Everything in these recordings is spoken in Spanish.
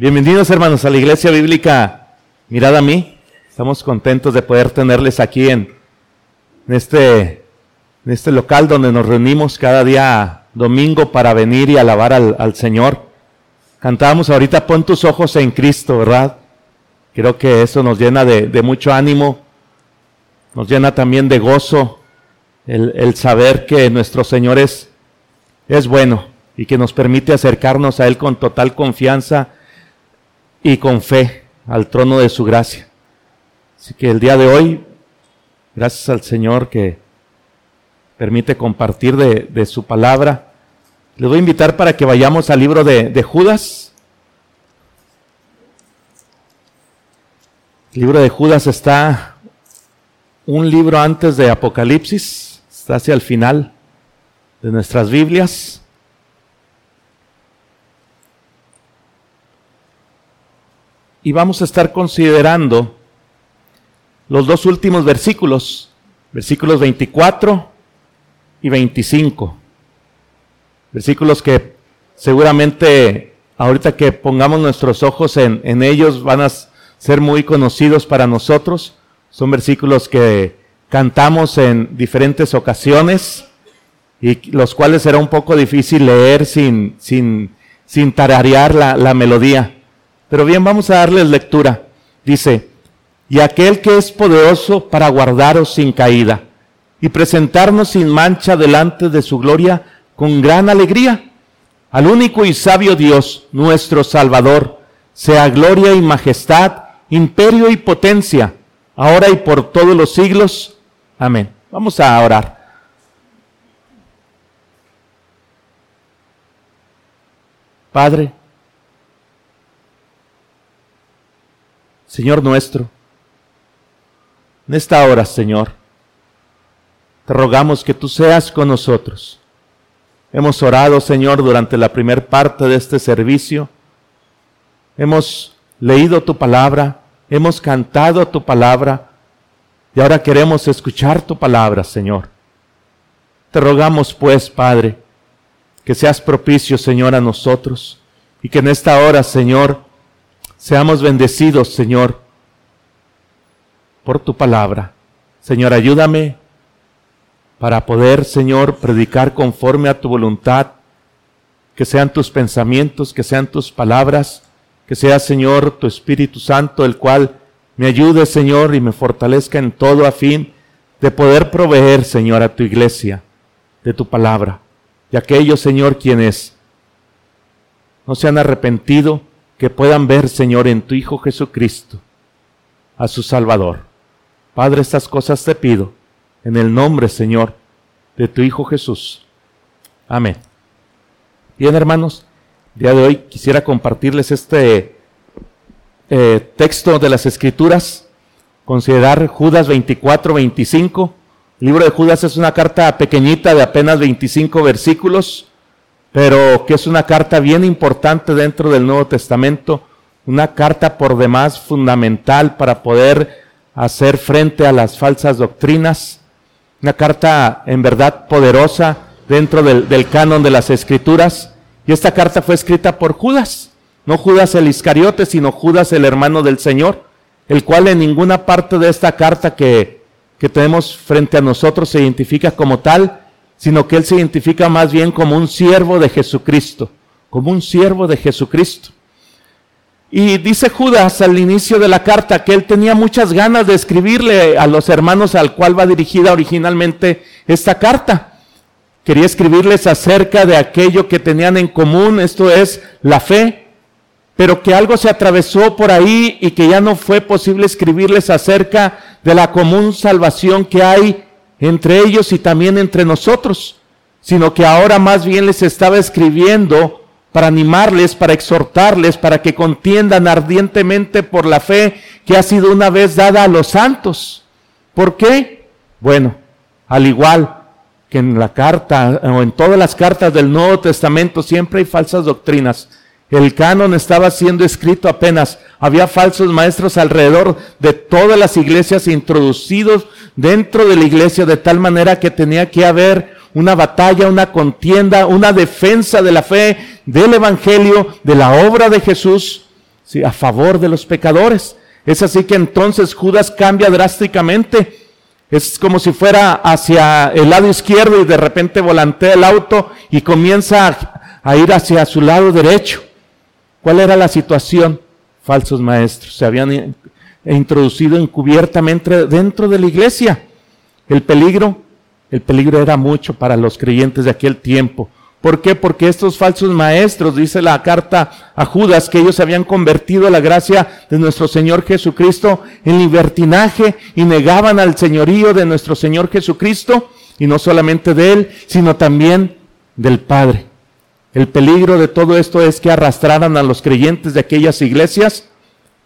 Bienvenidos hermanos a la Iglesia Bíblica Mirad a mí. Estamos contentos de poder tenerles aquí en, este, este local donde nos reunimos cada día domingo para venir y alabar al, Señor. Cantábamos ahorita Pon tus ojos en Cristo, ¿verdad? Creo que eso nos llena de, mucho ánimo, nos llena también de gozo el, saber que nuestro Señor es bueno y que nos permite acercarnos a Él con total confianza y con fe al trono de su gracia. Así que el día de hoy, gracias al Señor que permite compartir de, su palabra, le voy a invitar para que vayamos al libro de, de Judas. El libro de Judas está un libro antes de Apocalipsis, está hacia el final de nuestras Biblias. Y vamos a estar considerando los dos últimos versículos, versículos 24 y 25. Versículos que seguramente ahorita que pongamos nuestros ojos en, ellos van a ser muy conocidos para nosotros. Son versículos que cantamos en diferentes ocasiones y los cuales será un poco difícil leer sin, sin, sin tararear la, la melodía. Pero bien, vamos a darles lectura. Dice, y aquel que es poderoso para guardaros sin caída y presentarnos sin mancha delante de su gloria con gran alegría. Al único y sabio Dios, nuestro Salvador, sea gloria y majestad, imperio y potencia, ahora y por todos los siglos. Amén. Vamos a orar. Padre, Señor nuestro, en esta hora, Señor, te rogamos que tú seas con nosotros. Hemos orado, Señor, durante la primera parte de este servicio. Hemos leído tu palabra, hemos cantado tu palabra y ahora queremos escuchar tu palabra, Señor. Te rogamos, pues, Padre, que seas propicio, Señor, a nosotros y que en esta hora, Señor, Seamos bendecidos, Señor, por tu palabra. Señor, ayúdame para poder, Señor, predicar conforme a tu voluntad, que sean tus pensamientos, que sean tus palabras, que sea, Señor, tu Espíritu Santo, el cual me ayude, Señor, y me fortalezca en todo a fin de poder proveer, Señor, a tu iglesia de tu palabra. Y aquellos, Señor, quienes no se han arrepentido, que puedan ver, Señor, en tu Hijo Jesucristo, a su Salvador. Padre, estas cosas te pido, en el nombre, Señor, de tu Hijo Jesús. Amén. Bien, hermanos, día de hoy quisiera compartirles este eh, texto de las Escrituras, considerar Judas 24, 25. El libro de Judas es una carta pequeñita de apenas 25 versículos pero que es una carta bien importante dentro del Nuevo Testamento, una carta por demás fundamental para poder hacer frente a las falsas doctrinas, una carta en verdad poderosa dentro del, del canon de las Escrituras. Y esta carta fue escrita por Judas, no Judas el Iscariote, sino Judas el hermano del Señor, el cual en ninguna parte de esta carta que, que tenemos frente a nosotros se identifica como tal, sino que él se identifica más bien como un siervo de Jesucristo, como un siervo de Jesucristo. Y dice Judas al inicio de la carta que él tenía muchas ganas de escribirle a los hermanos al cual va dirigida originalmente esta carta. Quería escribirles acerca de aquello que tenían en común, esto es la fe, pero que algo se atravesó por ahí y que ya no fue posible escribirles acerca de la común salvación que hay entre ellos y también entre nosotros, sino que ahora más bien les estaba escribiendo para animarles, para exhortarles, para que contiendan ardientemente por la fe que ha sido una vez dada a los santos. ¿Por qué? Bueno, al igual que en la carta o en todas las cartas del Nuevo Testamento siempre hay falsas doctrinas. El canon estaba siendo escrito apenas. Había falsos maestros alrededor de todas las iglesias introducidos dentro de la iglesia de tal manera que tenía que haber una batalla, una contienda, una defensa de la fe, del Evangelio, de la obra de Jesús. a favor de los pecadores. Es así que entonces Judas cambia drásticamente. Es como si fuera hacia el lado izquierdo y de repente volantea el auto y comienza a, a ir hacia su lado derecho. ¿Cuál era la situación? Falsos maestros se habían introducido encubiertamente dentro de la iglesia. El peligro, el peligro era mucho para los creyentes de aquel tiempo. ¿Por qué? Porque estos falsos maestros, dice la carta a Judas, que ellos habían convertido la gracia de nuestro Señor Jesucristo en libertinaje y negaban al señorío de nuestro Señor Jesucristo, y no solamente de Él, sino también del Padre. El peligro de todo esto es que arrastraran a los creyentes de aquellas iglesias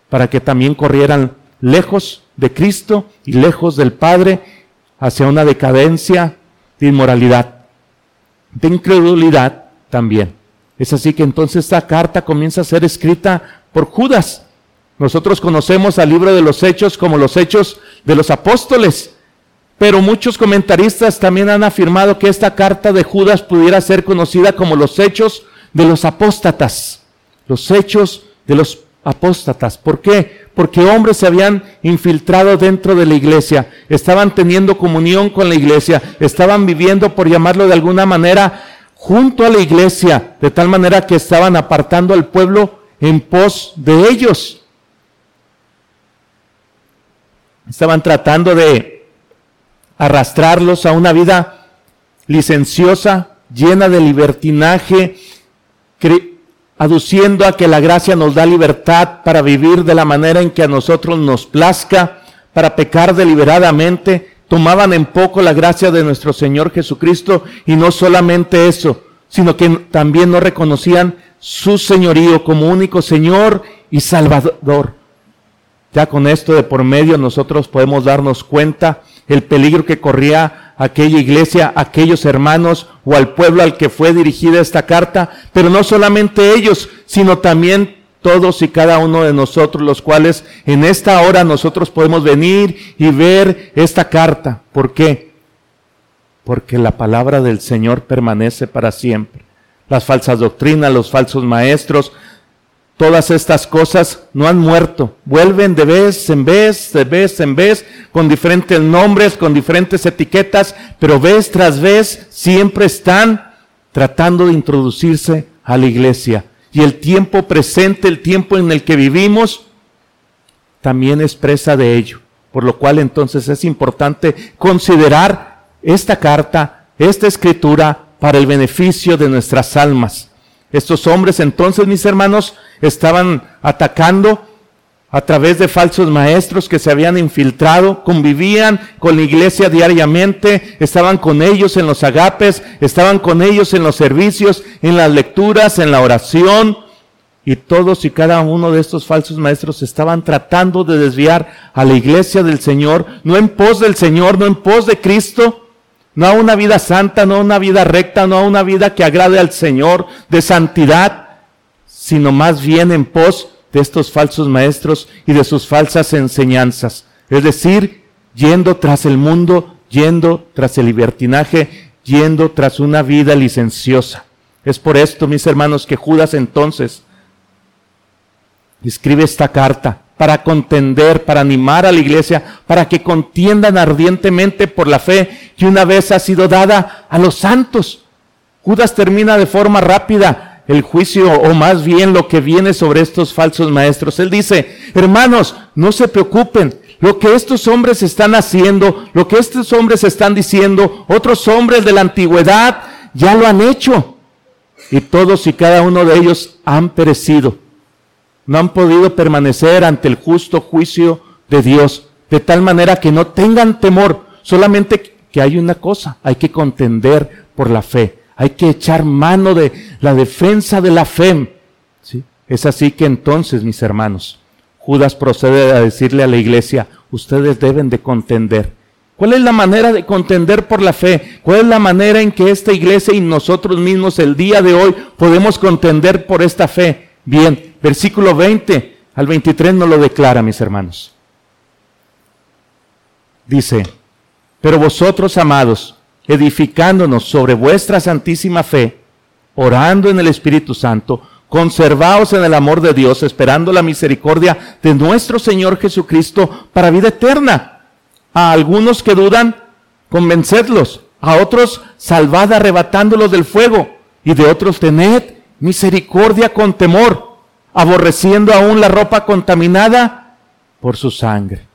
para que también corrieran lejos de Cristo y lejos del Padre hacia una decadencia de inmoralidad, de incredulidad también. Es así que entonces esta carta comienza a ser escrita por Judas. Nosotros conocemos al libro de los hechos como los hechos de los apóstoles. Pero muchos comentaristas también han afirmado que esta carta de Judas pudiera ser conocida como los hechos de los apóstatas. Los hechos de los apóstatas. ¿Por qué? Porque hombres se habían infiltrado dentro de la iglesia, estaban teniendo comunión con la iglesia, estaban viviendo, por llamarlo de alguna manera, junto a la iglesia, de tal manera que estaban apartando al pueblo en pos de ellos. Estaban tratando de arrastrarlos a una vida licenciosa, llena de libertinaje, aduciendo a que la gracia nos da libertad para vivir de la manera en que a nosotros nos plazca, para pecar deliberadamente, tomaban en poco la gracia de nuestro Señor Jesucristo y no solamente eso, sino que también no reconocían su señorío como único Señor y Salvador. Ya con esto de por medio nosotros podemos darnos cuenta el peligro que corría aquella iglesia, aquellos hermanos o al pueblo al que fue dirigida esta carta, pero no solamente ellos, sino también todos y cada uno de nosotros, los cuales en esta hora nosotros podemos venir y ver esta carta. ¿Por qué? Porque la palabra del Señor permanece para siempre. Las falsas doctrinas, los falsos maestros, Todas estas cosas no han muerto, vuelven de vez en vez, de vez en vez, con diferentes nombres, con diferentes etiquetas, pero vez tras vez siempre están tratando de introducirse a la iglesia. Y el tiempo presente, el tiempo en el que vivimos, también expresa de ello. Por lo cual entonces es importante considerar esta carta, esta escritura, para el beneficio de nuestras almas. Estos hombres entonces, mis hermanos, estaban atacando a través de falsos maestros que se habían infiltrado, convivían con la iglesia diariamente, estaban con ellos en los agapes, estaban con ellos en los servicios, en las lecturas, en la oración, y todos y cada uno de estos falsos maestros estaban tratando de desviar a la iglesia del Señor, no en pos del Señor, no en pos de Cristo, no a una vida santa, no a una vida recta, no a una vida que agrade al Señor de santidad, sino más bien en pos de estos falsos maestros y de sus falsas enseñanzas. Es decir, yendo tras el mundo, yendo tras el libertinaje, yendo tras una vida licenciosa. Es por esto, mis hermanos, que Judas entonces escribe esta carta para contender, para animar a la iglesia, para que contiendan ardientemente por la fe que una vez ha sido dada a los santos. Judas termina de forma rápida el juicio o más bien lo que viene sobre estos falsos maestros. Él dice, hermanos, no se preocupen, lo que estos hombres están haciendo, lo que estos hombres están diciendo, otros hombres de la antigüedad ya lo han hecho. Y todos y cada uno de ellos han perecido no han podido permanecer ante el justo juicio de Dios, de tal manera que no tengan temor, solamente que hay una cosa, hay que contender por la fe, hay que echar mano de la defensa de la fe. ¿sí? Es así que entonces, mis hermanos, Judas procede a decirle a la iglesia, ustedes deben de contender. ¿Cuál es la manera de contender por la fe? ¿Cuál es la manera en que esta iglesia y nosotros mismos el día de hoy podemos contender por esta fe? Bien, versículo 20 al 23 no lo declara, mis hermanos. Dice, pero vosotros, amados, edificándonos sobre vuestra santísima fe, orando en el Espíritu Santo, conservaos en el amor de Dios, esperando la misericordia de nuestro Señor Jesucristo para vida eterna. A algunos que dudan, convencedlos. A otros, salvad arrebatándolos del fuego. Y de otros, tened misericordia con temor, aborreciendo aún la ropa contaminada por su sangre.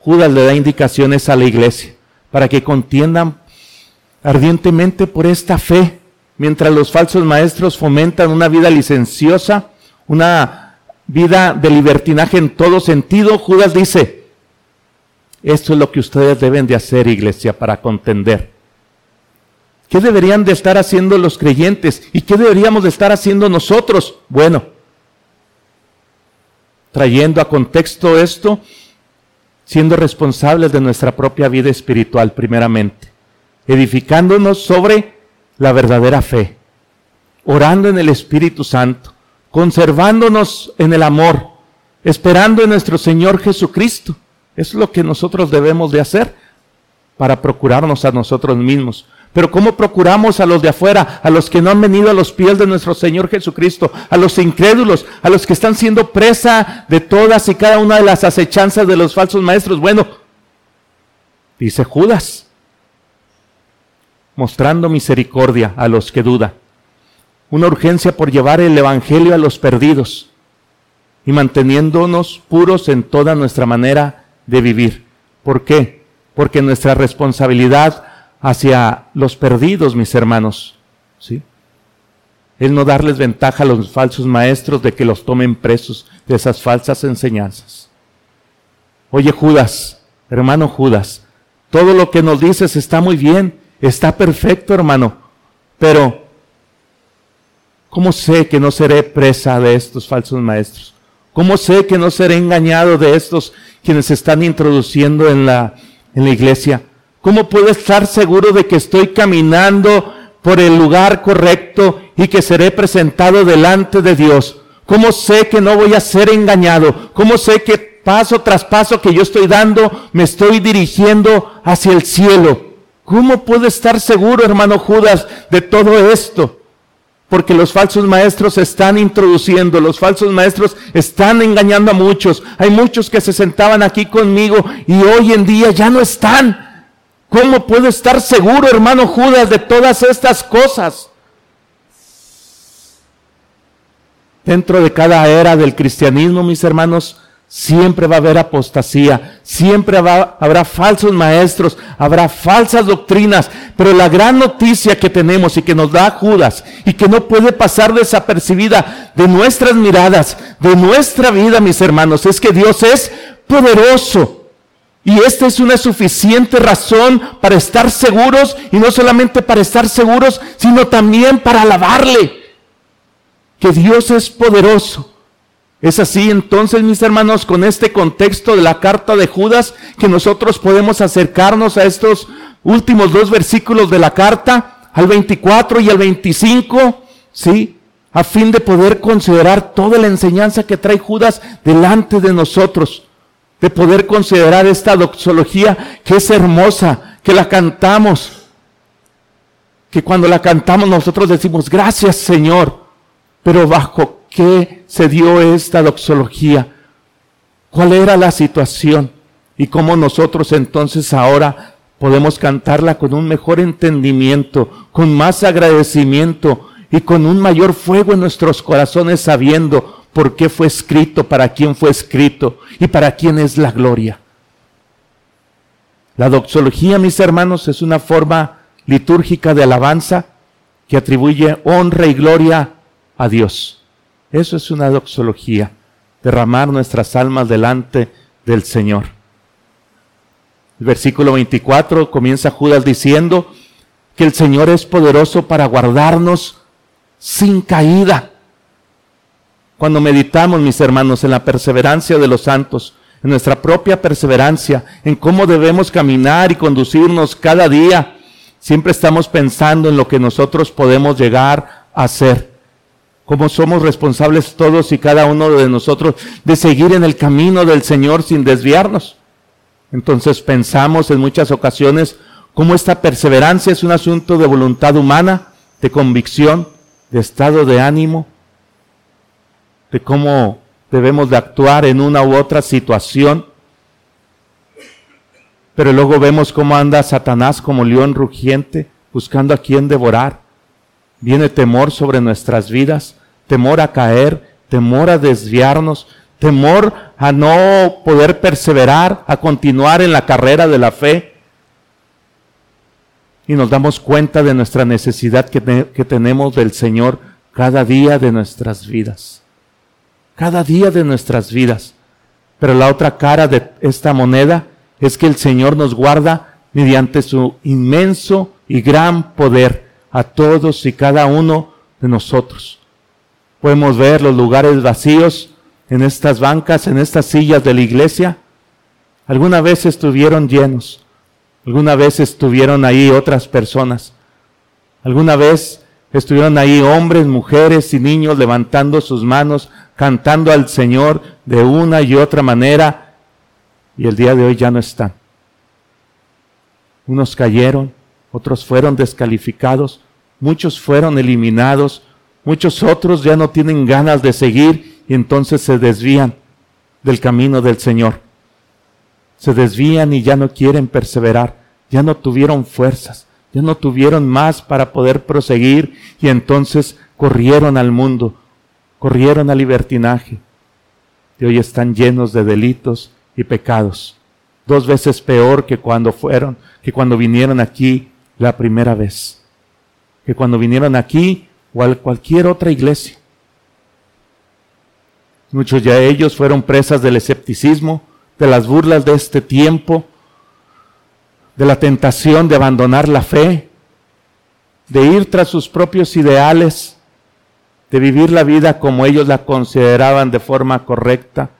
Judas le da indicaciones a la iglesia para que contiendan ardientemente por esta fe, mientras los falsos maestros fomentan una vida licenciosa, una vida de libertinaje en todo sentido. Judas dice, esto es lo que ustedes deben de hacer, iglesia, para contender. ¿Qué deberían de estar haciendo los creyentes? ¿Y qué deberíamos de estar haciendo nosotros? Bueno, trayendo a contexto esto, siendo responsables de nuestra propia vida espiritual primeramente, edificándonos sobre la verdadera fe, orando en el Espíritu Santo, conservándonos en el amor, esperando en nuestro Señor Jesucristo. Es lo que nosotros debemos de hacer para procurarnos a nosotros mismos. Pero ¿cómo procuramos a los de afuera, a los que no han venido a los pies de nuestro Señor Jesucristo, a los incrédulos, a los que están siendo presa de todas y cada una de las acechanzas de los falsos maestros? Bueno, dice Judas, mostrando misericordia a los que dudan, una urgencia por llevar el Evangelio a los perdidos y manteniéndonos puros en toda nuestra manera de vivir. ¿Por qué? Porque nuestra responsabilidad hacia los perdidos, mis hermanos. ¿sí? El no darles ventaja a los falsos maestros de que los tomen presos de esas falsas enseñanzas. Oye Judas, hermano Judas, todo lo que nos dices está muy bien, está perfecto hermano, pero ¿cómo sé que no seré presa de estos falsos maestros? ¿Cómo sé que no seré engañado de estos quienes se están introduciendo en la, en la iglesia? ¿Cómo puedo estar seguro de que estoy caminando por el lugar correcto y que seré presentado delante de Dios? ¿Cómo sé que no voy a ser engañado? ¿Cómo sé que paso tras paso que yo estoy dando me estoy dirigiendo hacia el cielo? ¿Cómo puedo estar seguro, hermano Judas, de todo esto? Porque los falsos maestros se están introduciendo, los falsos maestros están engañando a muchos. Hay muchos que se sentaban aquí conmigo y hoy en día ya no están. ¿Cómo puedo estar seguro, hermano Judas, de todas estas cosas? Dentro de cada era del cristianismo, mis hermanos, siempre va a haber apostasía, siempre habrá falsos maestros, habrá falsas doctrinas, pero la gran noticia que tenemos y que nos da Judas y que no puede pasar desapercibida de nuestras miradas, de nuestra vida, mis hermanos, es que Dios es poderoso y esta es una suficiente razón para estar seguros, y no solamente para estar seguros, sino también para alabarle, que Dios es poderoso. Es así entonces, mis hermanos, con este contexto de la carta de Judas, que nosotros podemos acercarnos a estos últimos dos versículos de la carta, al 24 y al 25, ¿sí? A fin de poder considerar toda la enseñanza que trae Judas delante de nosotros de poder considerar esta doxología que es hermosa, que la cantamos, que cuando la cantamos nosotros decimos, gracias Señor, pero bajo qué se dio esta doxología, cuál era la situación y cómo nosotros entonces ahora podemos cantarla con un mejor entendimiento, con más agradecimiento y con un mayor fuego en nuestros corazones sabiendo por qué fue escrito, para quién fue escrito y para quién es la gloria. La doxología, mis hermanos, es una forma litúrgica de alabanza que atribuye honra y gloria a Dios. Eso es una doxología, derramar nuestras almas delante del Señor. El versículo 24 comienza Judas diciendo que el Señor es poderoso para guardarnos sin caída cuando meditamos, mis hermanos, en la perseverancia de los santos, en nuestra propia perseverancia, en cómo debemos caminar y conducirnos cada día, siempre estamos pensando en lo que nosotros podemos llegar a ser. Cómo somos responsables todos y cada uno de nosotros de seguir en el camino del Señor sin desviarnos. Entonces pensamos en muchas ocasiones cómo esta perseverancia es un asunto de voluntad humana, de convicción, de estado de ánimo, de cómo debemos de actuar en una u otra situación. Pero luego vemos cómo anda Satanás como león rugiente, buscando a quien devorar. Viene temor sobre nuestras vidas, temor a caer, temor a desviarnos, temor a no poder perseverar, a continuar en la carrera de la fe. Y nos damos cuenta de nuestra necesidad que, que tenemos del Señor cada día de nuestras vidas. Cada día de nuestras vidas. Pero la otra cara de esta moneda es que el Señor nos guarda mediante su inmenso y gran poder a todos y cada uno de nosotros. Podemos ver los lugares vacíos en estas bancas, en estas sillas de la iglesia. Alguna vez estuvieron llenos, alguna vez estuvieron ahí otras personas, alguna vez estuvieron ahí hombres, mujeres y niños levantando sus manos, cantando al Señor de una y otra manera, y el día de hoy ya no están. Unos cayeron, otros fueron descalificados, muchos fueron eliminados, Muchos otros ya no tienen ganas de seguir y entonces se desvían del camino del Señor. Se desvían y ya no quieren perseverar, ya no tuvieron fuerzas, ya no tuvieron más para poder proseguir y entonces corrieron al mundo, corrieron al libertinaje y hoy están llenos de delitos y pecados. Dos veces peor que cuando fueron, que cuando vinieron aquí la primera vez. Que cuando vinieron aquí o cualquier otra iglesia. Muchos de ellos fueron presas del escepticismo, de las burlas de este tiempo, de la tentación de abandonar la fe, de ir tras sus propios ideales, de vivir la vida como ellos la consideraban de forma correcta,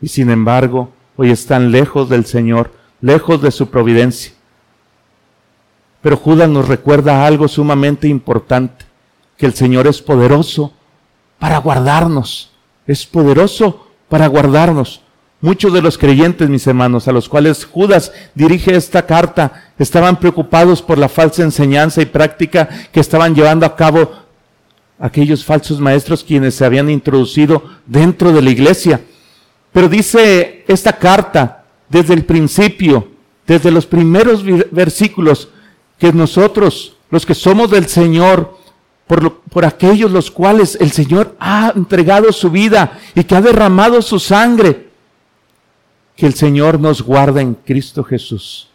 y sin embargo hoy están lejos del Señor, lejos de su providencia. Pero Judas nos recuerda algo sumamente importante que el Señor es poderoso para guardarnos. Es poderoso para guardarnos. Muchos de los creyentes, mis hermanos, a los cuales Judas dirige esta carta, estaban preocupados por la falsa enseñanza y práctica que estaban llevando a cabo aquellos falsos maestros quienes se habían introducido dentro de la iglesia. Pero dice esta carta desde el principio, desde los primeros versículos, que nosotros, los que somos del Señor, por, aquellos los cuales el Señor ha entregado su vida y que ha derramado su sangre. Que el Señor nos guarda en Cristo Jesús.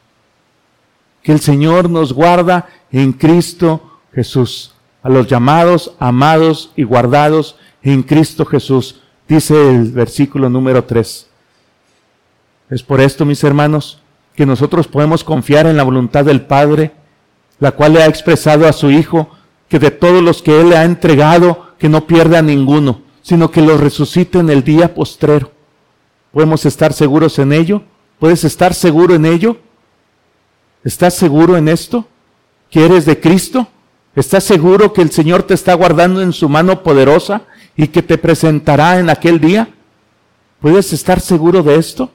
Que el Señor nos guarda en Cristo Jesús. A los llamados, amados y guardados en Cristo Jesús. Dice el versículo número 3. Es por esto, mis hermanos, que nosotros podemos confiar en la voluntad del Padre, la cual le ha expresado a su Hijo que de todos los que Él le ha entregado, que no pierda ninguno, sino que los resucite en el día postrero. ¿Podemos estar seguros en ello? ¿Puedes estar seguro en ello? ¿Estás seguro en esto? ¿Que eres de Cristo? ¿Estás seguro que el Señor te está guardando en su mano poderosa y que te presentará en aquel día? ¿Puedes estar seguro de esto?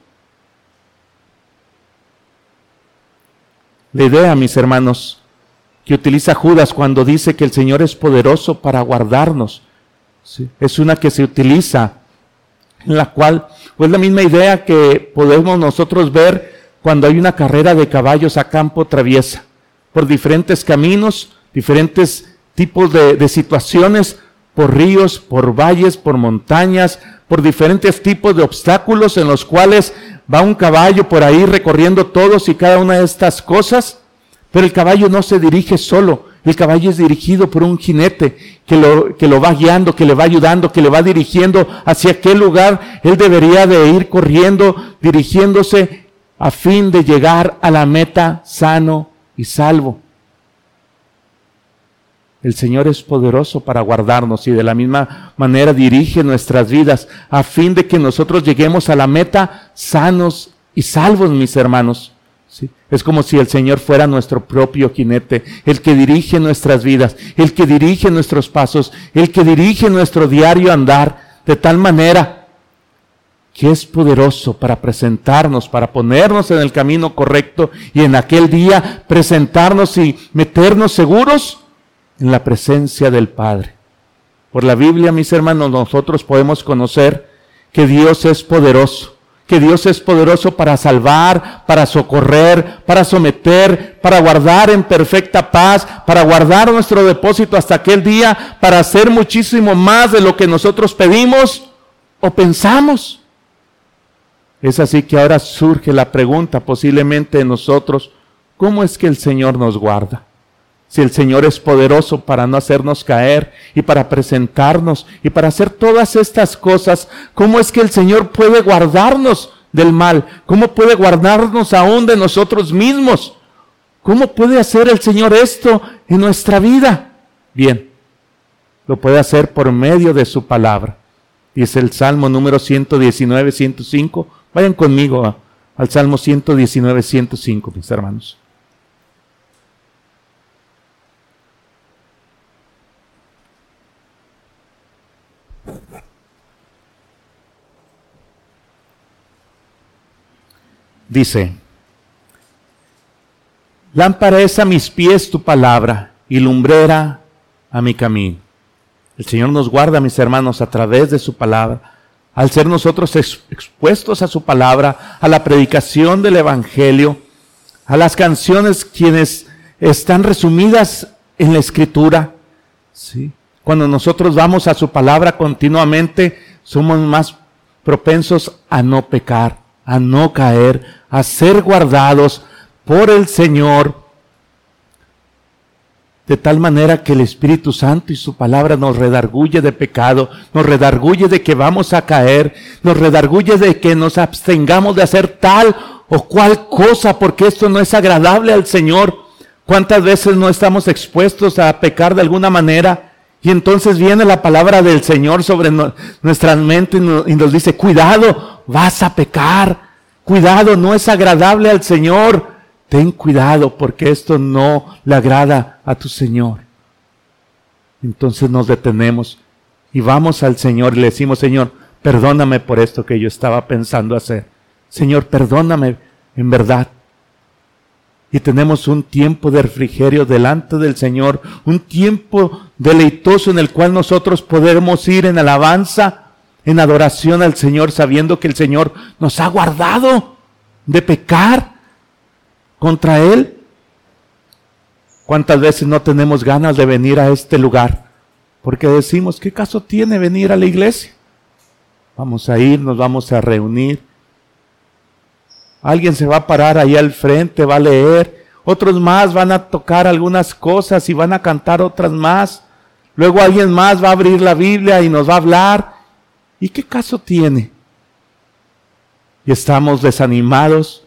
La idea, mis hermanos, que utiliza Judas cuando dice que el Señor es poderoso para guardarnos. Es una que se utiliza, en la cual, pues la misma idea que podemos nosotros ver cuando hay una carrera de caballos a campo traviesa, por diferentes caminos, diferentes tipos de, de situaciones, por ríos, por valles, por montañas, por diferentes tipos de obstáculos en los cuales va un caballo por ahí recorriendo todos y cada una de estas cosas pero el caballo no se dirige solo, el caballo es dirigido por un jinete que lo, que lo va guiando, que le va ayudando, que le va dirigiendo hacia qué lugar él debería de ir corriendo, dirigiéndose a fin de llegar a la meta sano y salvo. El Señor es poderoso para guardarnos y de la misma manera dirige nuestras vidas a fin de que nosotros lleguemos a la meta sanos y salvos, mis hermanos. Es como si el Señor fuera nuestro propio jinete, el que dirige nuestras vidas, el que dirige nuestros pasos, el que dirige nuestro diario andar, de tal manera que es poderoso para presentarnos, para ponernos en el camino correcto y en aquel día presentarnos y meternos seguros en la presencia del Padre. Por la Biblia, mis hermanos, nosotros podemos conocer que Dios es poderoso, que Dios es poderoso para salvar, para socorrer, para someter, para guardar en perfecta paz, para guardar nuestro depósito hasta aquel día, para hacer muchísimo más de lo que nosotros pedimos o pensamos. Es así que ahora surge la pregunta posiblemente en nosotros, ¿cómo es que el Señor nos guarda? Si el Señor es poderoso para no hacernos caer y para presentarnos y para hacer todas estas cosas, ¿cómo es que el Señor puede guardarnos del mal? ¿Cómo puede guardarnos aún de nosotros mismos? ¿Cómo puede hacer el Señor esto en nuestra vida? Bien, lo puede hacer por medio de su palabra. Es el Salmo número 119, 105. Vayan conmigo al Salmo 119, 105, mis hermanos. Dice, lámpara es a mis pies tu palabra y lumbrera a mi camino. El Señor nos guarda, mis hermanos, a través de su palabra. Al ser nosotros expuestos a su palabra, a la predicación del Evangelio, a las canciones quienes están resumidas en la Escritura, ¿sí? Cuando nosotros vamos a su palabra continuamente, somos más propensos a no pecar, a no caer, a ser guardados por el Señor, de tal manera que el Espíritu Santo y su palabra nos redarguye de pecado, nos redarguye de que vamos a caer, nos redarguye de que nos abstengamos de hacer tal o cual cosa, porque esto no es agradable al Señor. ¿Cuántas veces no estamos expuestos a pecar de alguna manera? Y entonces viene la palabra del Señor sobre nuestra mente y nos dice, cuidado, vas a pecar. Cuidado, no es agradable al Señor. Ten cuidado porque esto no le agrada a tu Señor. Entonces nos detenemos y vamos al Señor y le decimos, Señor, perdóname por esto que yo estaba pensando hacer. Señor, perdóname en verdad. Y tenemos un tiempo de refrigerio delante del Señor, un tiempo deleitoso en el cual nosotros podemos ir en alabanza en adoración al Señor, sabiendo que el Señor nos ha guardado de pecar contra Él. ¿Cuántas veces no tenemos ganas de venir a este lugar? Porque decimos, ¿qué caso tiene venir a la iglesia? Vamos a ir, nos vamos a reunir. Alguien se va a parar ahí al frente, va a leer. Otros más van a tocar algunas cosas y van a cantar otras más. Luego alguien más va a abrir la Biblia y nos va a hablar ¿Y qué caso tiene? Y estamos desanimados.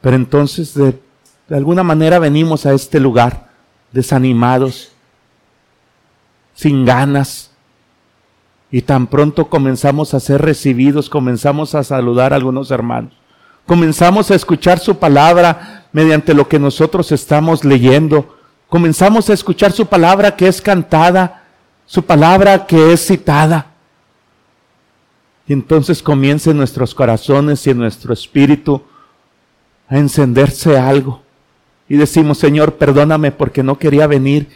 Pero entonces de, alguna manera venimos a este lugar desanimados, sin ganas. Y tan pronto comenzamos a ser recibidos, comenzamos a saludar a algunos hermanos. Comenzamos a escuchar su palabra mediante lo que nosotros estamos leyendo. Comenzamos a escuchar su palabra que es cantada su palabra que es citada. Y entonces comienza en nuestros corazones y en nuestro espíritu a encenderse algo. Y decimos, Señor, perdóname porque no quería venir.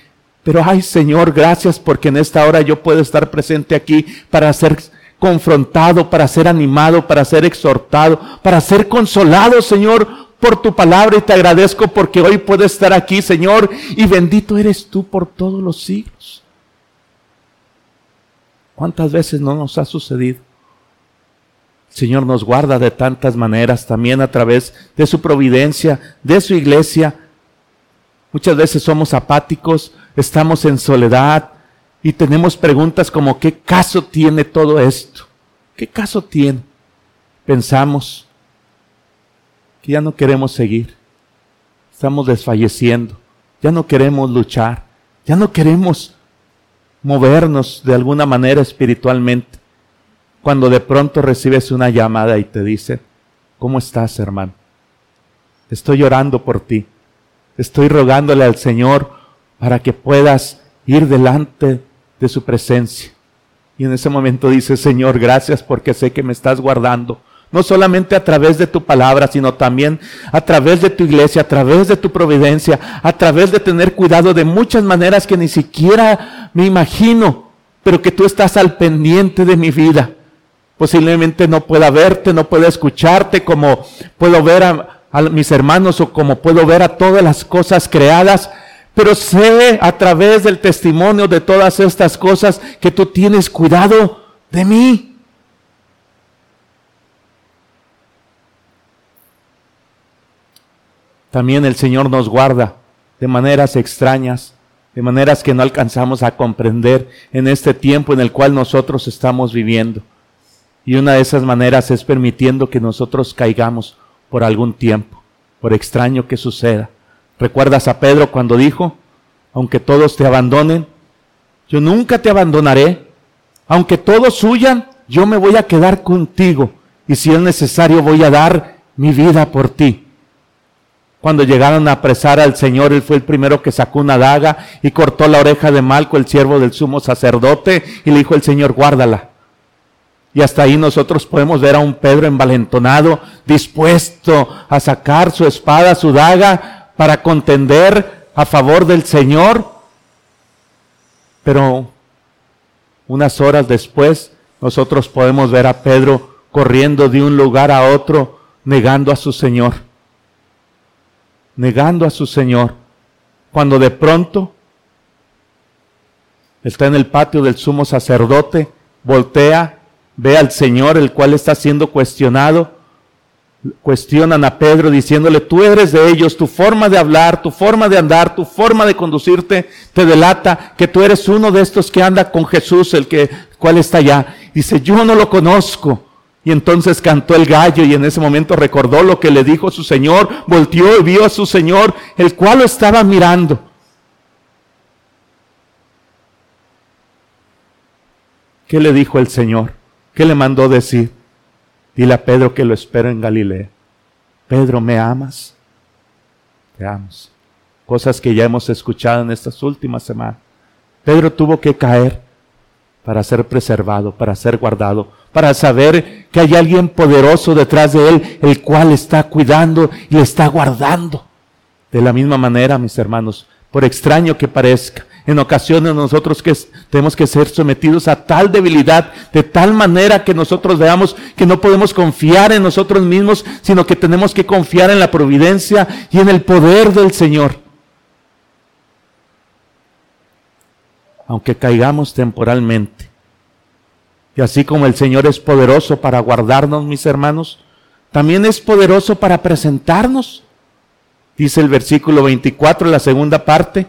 Pero ay, Señor, gracias porque en esta hora yo puedo estar presente aquí para ser confrontado, para ser animado, para ser exhortado, para ser consolado, Señor, por tu palabra. Y te agradezco porque hoy puedo estar aquí, Señor. Y bendito eres tú por todos los siglos. ¿Cuántas veces no nos ha sucedido? El Señor nos guarda de tantas maneras, también a través de su providencia, de su iglesia. Muchas veces somos apáticos, estamos en soledad y tenemos preguntas como ¿qué caso tiene todo esto? ¿Qué caso tiene? Pensamos que ya no queremos seguir, estamos desfalleciendo, ya no queremos luchar, ya no queremos movernos de alguna manera espiritualmente, cuando de pronto recibes una llamada y te dice, ¿cómo estás, hermano? Estoy llorando por ti. Estoy rogándole al Señor para que puedas ir delante de su presencia. Y en ese momento dice, Señor, gracias porque sé que me estás guardando. No solamente a través de tu palabra, sino también a través de tu iglesia, a través de tu providencia, a través de tener cuidado de muchas maneras que ni siquiera me imagino, pero que tú estás al pendiente de mi vida. Posiblemente no pueda verte, no pueda escucharte como puedo ver a, a mis hermanos o como puedo ver a todas las cosas creadas, pero sé a través del testimonio de todas estas cosas que tú tienes cuidado de mí. También el Señor nos guarda de maneras extrañas, de maneras que no alcanzamos a comprender en este tiempo en el cual nosotros estamos viviendo. Y una de esas maneras es permitiendo que nosotros caigamos por algún tiempo, por extraño que suceda. ¿Recuerdas a Pedro cuando dijo, aunque todos te abandonen, yo nunca te abandonaré, aunque todos huyan, yo me voy a quedar contigo y si es necesario voy a dar mi vida por ti. Cuando llegaron a apresar al Señor, él fue el primero que sacó una daga y cortó la oreja de Malco, el siervo del sumo sacerdote, y le dijo el Señor, guárdala. Y hasta ahí nosotros podemos ver a un Pedro envalentonado, dispuesto a sacar su espada, su daga, para contender a favor del Señor. Pero unas horas después, nosotros podemos ver a Pedro corriendo de un lugar a otro, negando a su Señor negando a su Señor, cuando de pronto está en el patio del sumo sacerdote, voltea, ve al Señor, el cual está siendo cuestionado, cuestionan a Pedro diciéndole, tú eres de ellos, tu forma de hablar, tu forma de andar, tu forma de conducirte te delata que tú eres uno de estos que anda con Jesús, el que cual está allá. Dice, yo no lo conozco. Y entonces cantó el gallo y en ese momento recordó lo que le dijo su Señor, volteó y vio a su Señor, el cual lo estaba mirando. ¿Qué le dijo el Señor? ¿Qué le mandó decir? Dile a Pedro que lo espero en Galilea. Pedro, ¿me amas? Te amos. Cosas que ya hemos escuchado en estas últimas semanas. Pedro tuvo que caer para ser preservado, para ser guardado, para saber que hay alguien poderoso detrás de él, el cual está cuidando y está guardando. De la misma manera, mis hermanos, por extraño que parezca, en ocasiones nosotros que tenemos que ser sometidos a tal debilidad, de tal manera que nosotros veamos que no podemos confiar en nosotros mismos, sino que tenemos que confiar en la providencia y en el poder del Señor. aunque caigamos temporalmente. Y así como el Señor es poderoso para guardarnos, mis hermanos, también es poderoso para presentarnos. Dice el versículo 24, la segunda parte,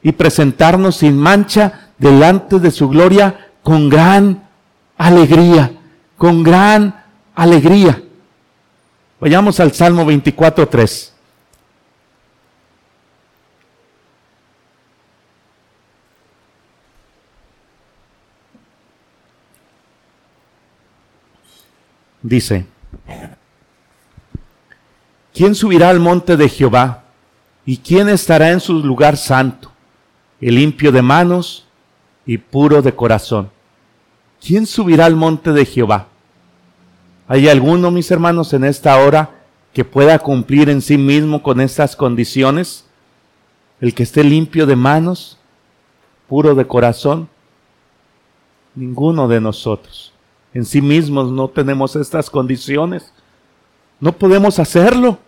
y presentarnos sin mancha delante de su gloria con gran alegría, con gran alegría. Vayamos al Salmo 24, dice, ¿quién subirá al monte de Jehová? ¿Y quién estará en su lugar santo? El limpio de manos y puro de corazón. ¿Quién subirá al monte de Jehová? ¿Hay alguno, mis hermanos, en esta hora que pueda cumplir en sí mismo con estas condiciones? El que esté limpio de manos, puro de corazón. Ninguno de nosotros en sí mismos no tenemos estas condiciones. No podemos hacerlo.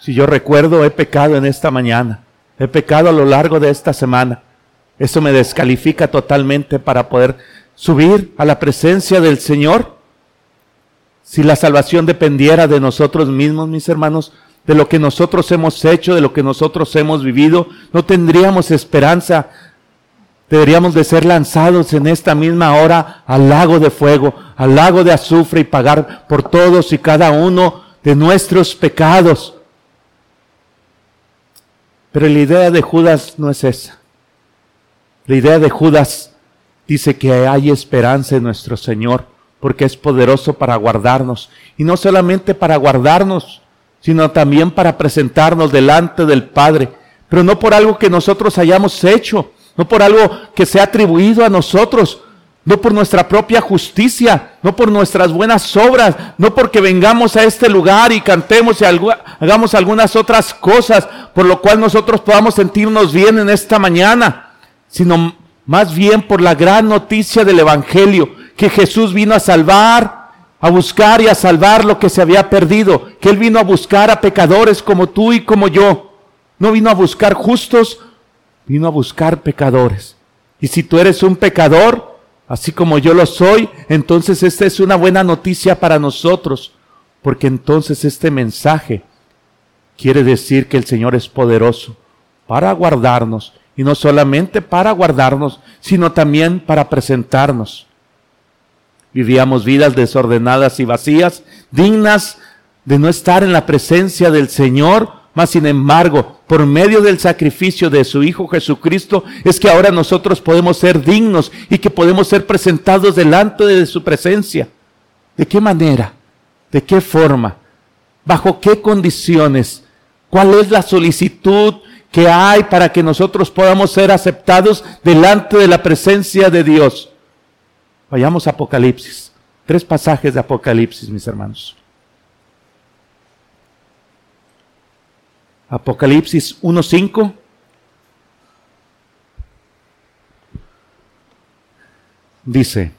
Si yo recuerdo, he pecado en esta mañana, he pecado a lo largo de esta semana. Eso me descalifica totalmente para poder subir a la presencia del Señor. Si la salvación dependiera de nosotros mismos, mis hermanos, de lo que nosotros hemos hecho, de lo que nosotros hemos vivido, no tendríamos esperanza deberíamos de ser lanzados en esta misma hora al lago de fuego, al lago de azufre y pagar por todos y cada uno de nuestros pecados. Pero la idea de Judas no es esa. La idea de Judas dice que hay esperanza en nuestro Señor porque es poderoso para guardarnos. Y no solamente para guardarnos, sino también para presentarnos delante del Padre. Pero no por algo que nosotros hayamos hecho, no por algo que sea atribuido a nosotros, no por nuestra propia justicia, no por nuestras buenas obras, no porque vengamos a este lugar y cantemos y hagamos algunas otras cosas, por lo cual nosotros podamos sentirnos bien en esta mañana, sino más bien por la gran noticia del Evangelio, que Jesús vino a salvar, a buscar y a salvar lo que se había perdido, que Él vino a buscar a pecadores como tú y como yo. No vino a buscar justos, vino a buscar pecadores. Y si tú eres un pecador, así como yo lo soy, entonces esta es una buena noticia para nosotros, porque entonces este mensaje quiere decir que el Señor es poderoso para guardarnos, y no solamente para guardarnos, sino también para presentarnos Vivíamos vidas desordenadas y vacías, dignas de no estar en la presencia del Señor, sin embargo, por medio del sacrificio de su Hijo Jesucristo, es que ahora nosotros podemos ser dignos y que podemos ser presentados delante de su presencia. ¿De qué manera? ¿De qué forma? ¿Bajo qué condiciones? ¿Cuál es la solicitud que hay para que nosotros podamos ser aceptados delante de la presencia de Dios? Vayamos a Apocalipsis. Tres pasajes de Apocalipsis, mis hermanos. Apocalipsis 1.5. Dice,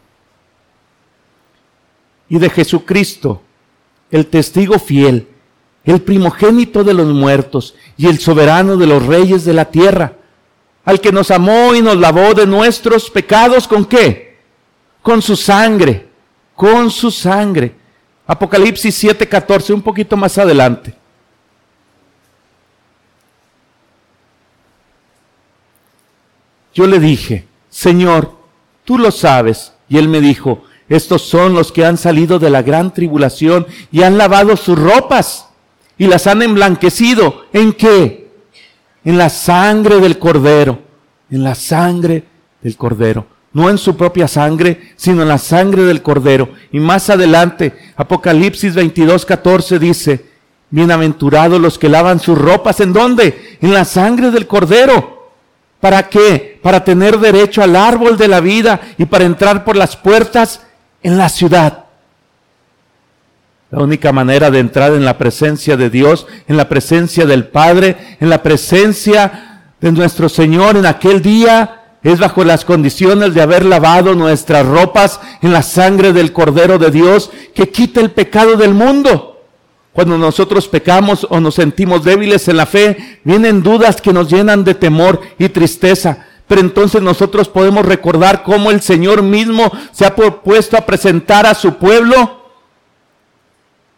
y de Jesucristo, el testigo fiel, el primogénito de los muertos y el soberano de los reyes de la tierra, al que nos amó y nos lavó de nuestros pecados, ¿con qué? con su sangre, con su sangre. Apocalipsis 7:14, un poquito más adelante. Yo le dije, Señor, tú lo sabes. Y él me dijo, estos son los que han salido de la gran tribulación y han lavado sus ropas y las han emblanquecido. ¿En qué? En la sangre del cordero. En la sangre del cordero no en su propia sangre, sino en la sangre del cordero. Y más adelante, Apocalipsis 22, 14 dice, bienaventurados los que lavan sus ropas, ¿en dónde? En la sangre del cordero. ¿Para qué? Para tener derecho al árbol de la vida y para entrar por las puertas en la ciudad. La única manera de entrar en la presencia de Dios, en la presencia del Padre, en la presencia de nuestro Señor en aquel día es bajo las condiciones de haber lavado nuestras ropas en la sangre del Cordero de Dios que quita el pecado del mundo. Cuando nosotros pecamos o nos sentimos débiles en la fe, vienen dudas que nos llenan de temor y tristeza. Pero entonces nosotros podemos recordar cómo el Señor mismo se ha propuesto a presentar a su pueblo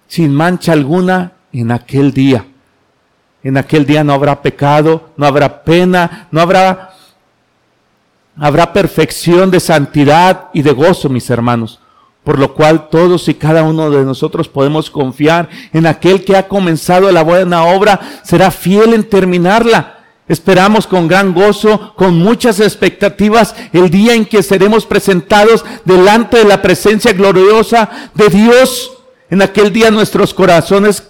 sin mancha alguna en aquel día. En aquel día no habrá pecado, no habrá pena, no habrá habrá perfección de santidad y de gozo, mis hermanos, por lo cual todos y cada uno de nosotros podemos confiar en aquel que ha comenzado la buena obra, será fiel en terminarla. Esperamos con gran gozo, con muchas expectativas, el día en que seremos presentados delante de la presencia gloriosa de Dios. En aquel día nuestros corazones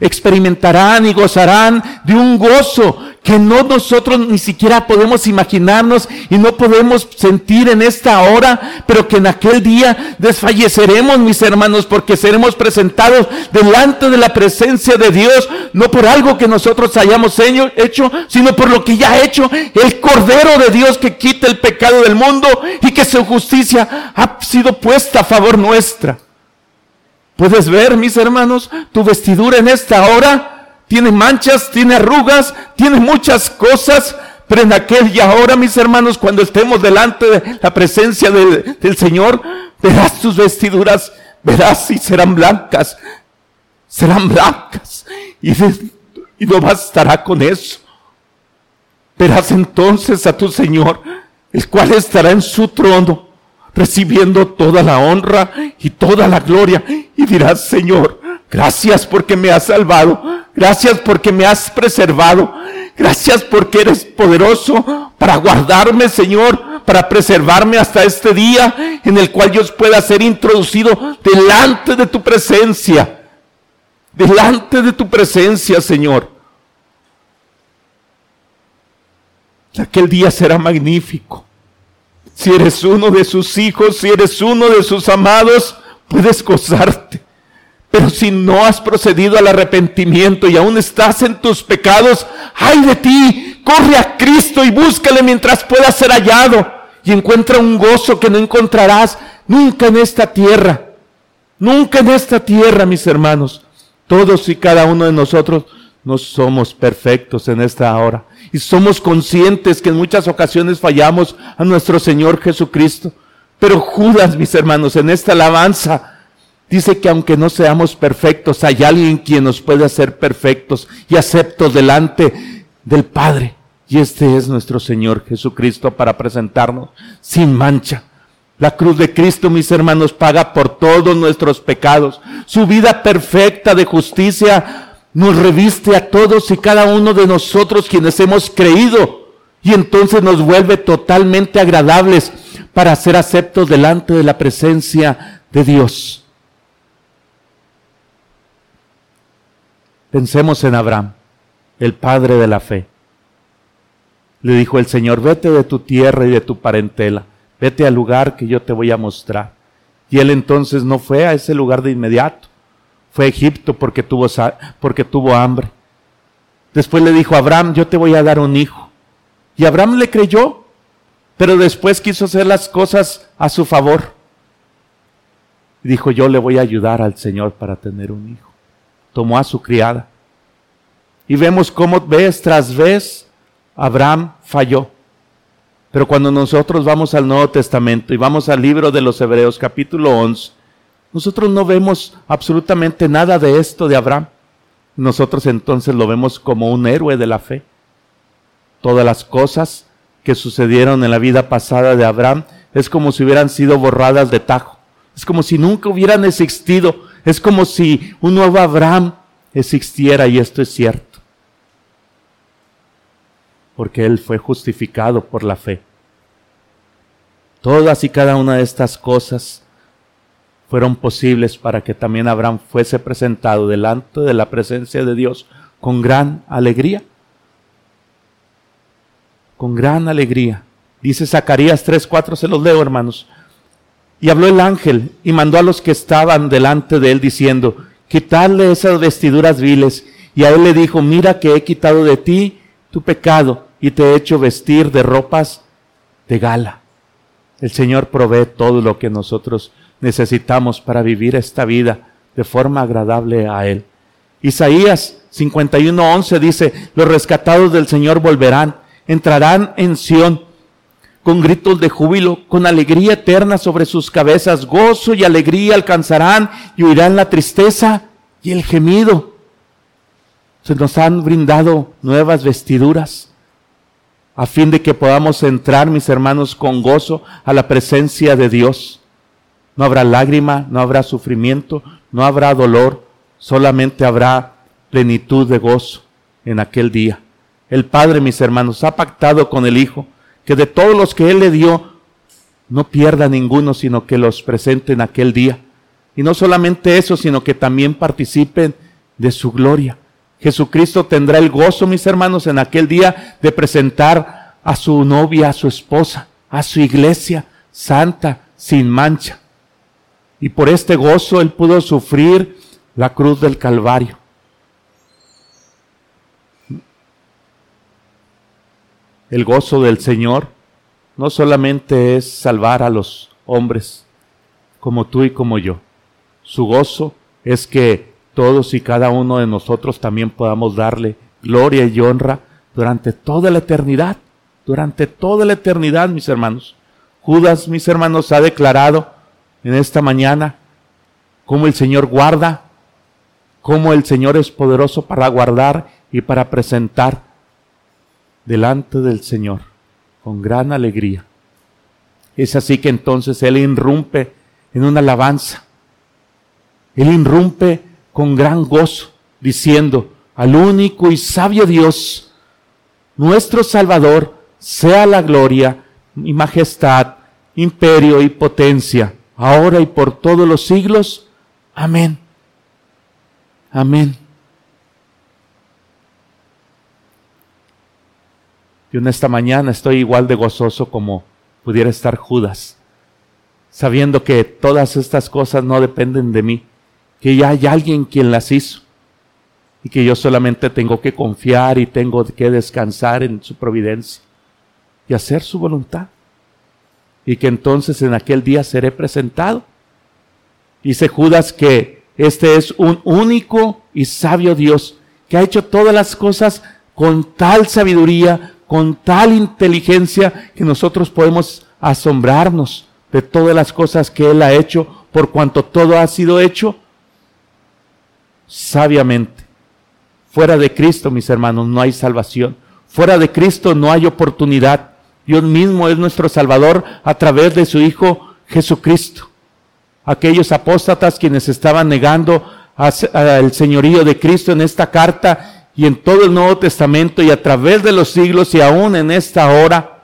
experimentarán y gozarán de un gozo que no nosotros ni siquiera podemos imaginarnos y no podemos sentir en esta hora, pero que en aquel día desfalleceremos, mis hermanos, porque seremos presentados delante de la presencia de Dios, no por algo que nosotros hayamos hecho, sino por lo que ya ha hecho el Cordero de Dios que quita el pecado del mundo y que su justicia ha sido puesta a favor nuestra. ¿Puedes ver, mis hermanos, tu vestidura en esta hora? tiene manchas, tiene arrugas, tiene muchas cosas, pero en aquel y ahora, mis hermanos, cuando estemos delante de la presencia del Señor, verás tus vestiduras, verás si serán blancas, serán blancas, y, y no bastará con eso. Verás entonces a tu Señor, el cual estará en su trono, recibiendo toda la honra y toda la gloria, y dirás, Señor, Gracias porque me has salvado. Gracias porque me has preservado. Gracias porque eres poderoso para guardarme, Señor, para preservarme hasta este día en el cual yo pueda ser introducido delante de tu presencia. Delante de tu presencia, Señor. Aquel día será magnífico. Si eres uno de sus hijos, si eres uno de sus amados, puedes gozarte. Pero si no has procedido al arrepentimiento y aún estás en tus pecados, ay de ti, corre a Cristo y búscale mientras pueda ser hallado y encuentra un gozo que no encontrarás nunca en esta tierra. Nunca en esta tierra, mis hermanos. Todos y cada uno de nosotros no somos perfectos en esta hora. Y somos conscientes que en muchas ocasiones fallamos a nuestro Señor Jesucristo. Pero Judas, mis hermanos, en esta alabanza, dice que aunque no seamos perfectos, hay alguien quien nos puede hacer perfectos y aceptos delante del Padre. Y este es nuestro Señor Jesucristo para presentarnos sin mancha. La cruz de Cristo, mis hermanos, paga por todos nuestros pecados. Su vida perfecta de justicia nos reviste a todos y cada uno de nosotros quienes hemos creído y entonces nos vuelve totalmente agradables para ser aceptos delante de la presencia de Dios. Pensemos en Abraham, el padre de la fe. Le dijo el Señor, vete de tu tierra y de tu parentela, vete al lugar que yo te voy a mostrar. Y él entonces no fue a ese lugar de inmediato fue a Egipto porque tuvo, porque tuvo hambre. Después le dijo Abraham, yo te voy a dar un hijo. Y Abraham le creyó, pero después quiso hacer las cosas a su favor. Dijo, yo le voy a ayudar al Señor para tener un hijo. Tomó a su criada. Y vemos cómo vez tras vez Abraham falló. Pero cuando nosotros vamos al Nuevo Testamento y vamos al libro de los Hebreos capítulo 11, nosotros no vemos absolutamente nada de esto de Abraham. Nosotros entonces lo vemos como un héroe de la fe. Todas las cosas que sucedieron en la vida pasada de Abraham es como si hubieran sido borradas de tajo. Es como si nunca hubieran existido. Es como si un nuevo Abraham existiera y esto es cierto. Porque él fue justificado por la fe. Todas y cada una de estas cosas fueron posibles para que también Abraham fuese presentado delante de la presencia de Dios con gran alegría. Con gran alegría. Dice Zacarías 3:4, se los leo hermanos. Y habló el ángel y mandó a los que estaban delante de él diciendo, quitarle esas vestiduras viles. Y a él le dijo, mira que he quitado de ti tu pecado y te he hecho vestir de ropas de gala. El Señor provee todo lo que nosotros necesitamos para vivir esta vida de forma agradable a Él. Isaías 51:11 dice, los rescatados del Señor volverán, entrarán en Sión con gritos de júbilo, con alegría eterna sobre sus cabezas, gozo y alegría alcanzarán y huirán la tristeza y el gemido. Se nos han brindado nuevas vestiduras a fin de que podamos entrar, mis hermanos, con gozo a la presencia de Dios. No habrá lágrima, no habrá sufrimiento, no habrá dolor, solamente habrá plenitud de gozo en aquel día. El Padre, mis hermanos, ha pactado con el Hijo que de todos los que Él le dio, no pierda ninguno, sino que los presente en aquel día. Y no solamente eso, sino que también participen de su gloria. Jesucristo tendrá el gozo, mis hermanos, en aquel día de presentar a su novia, a su esposa, a su iglesia santa, sin mancha y por este gozo él pudo sufrir la cruz del Calvario. El gozo del Señor no solamente es salvar a los hombres como tú y como yo. Su gozo es que todos y cada uno de nosotros también podamos darle gloria y honra durante toda la eternidad. Durante toda la eternidad, mis hermanos. Judas, mis hermanos, ha declarado en esta mañana, cómo el Señor guarda, cómo el Señor es poderoso para guardar y para presentar delante del Señor con gran alegría. Es así que entonces Él irrumpe en una alabanza. Él irrumpe con gran gozo, diciendo, al único y sabio Dios, nuestro Salvador, sea la gloria y majestad, imperio y potencia ahora y por todos los siglos. Amén. Amén. Yo en esta mañana estoy igual de gozoso como pudiera estar Judas, sabiendo que todas estas cosas no dependen de mí, que ya hay alguien quien las hizo y que yo solamente tengo que confiar y tengo que descansar en su providencia y hacer su voluntad. Y que entonces en aquel día seré presentado. Dice Judas que este es un único y sabio Dios que ha hecho todas las cosas con tal sabiduría, con tal inteligencia, que nosotros podemos asombrarnos de todas las cosas que Él ha hecho, por cuanto todo ha sido hecho sabiamente. Fuera de Cristo, mis hermanos, no hay salvación. Fuera de Cristo no hay oportunidad. Dios mismo es nuestro Salvador a través de su Hijo Jesucristo. Aquellos apóstatas quienes estaban negando al señorío de Cristo en esta carta y en todo el Nuevo Testamento y a través de los siglos y aún en esta hora,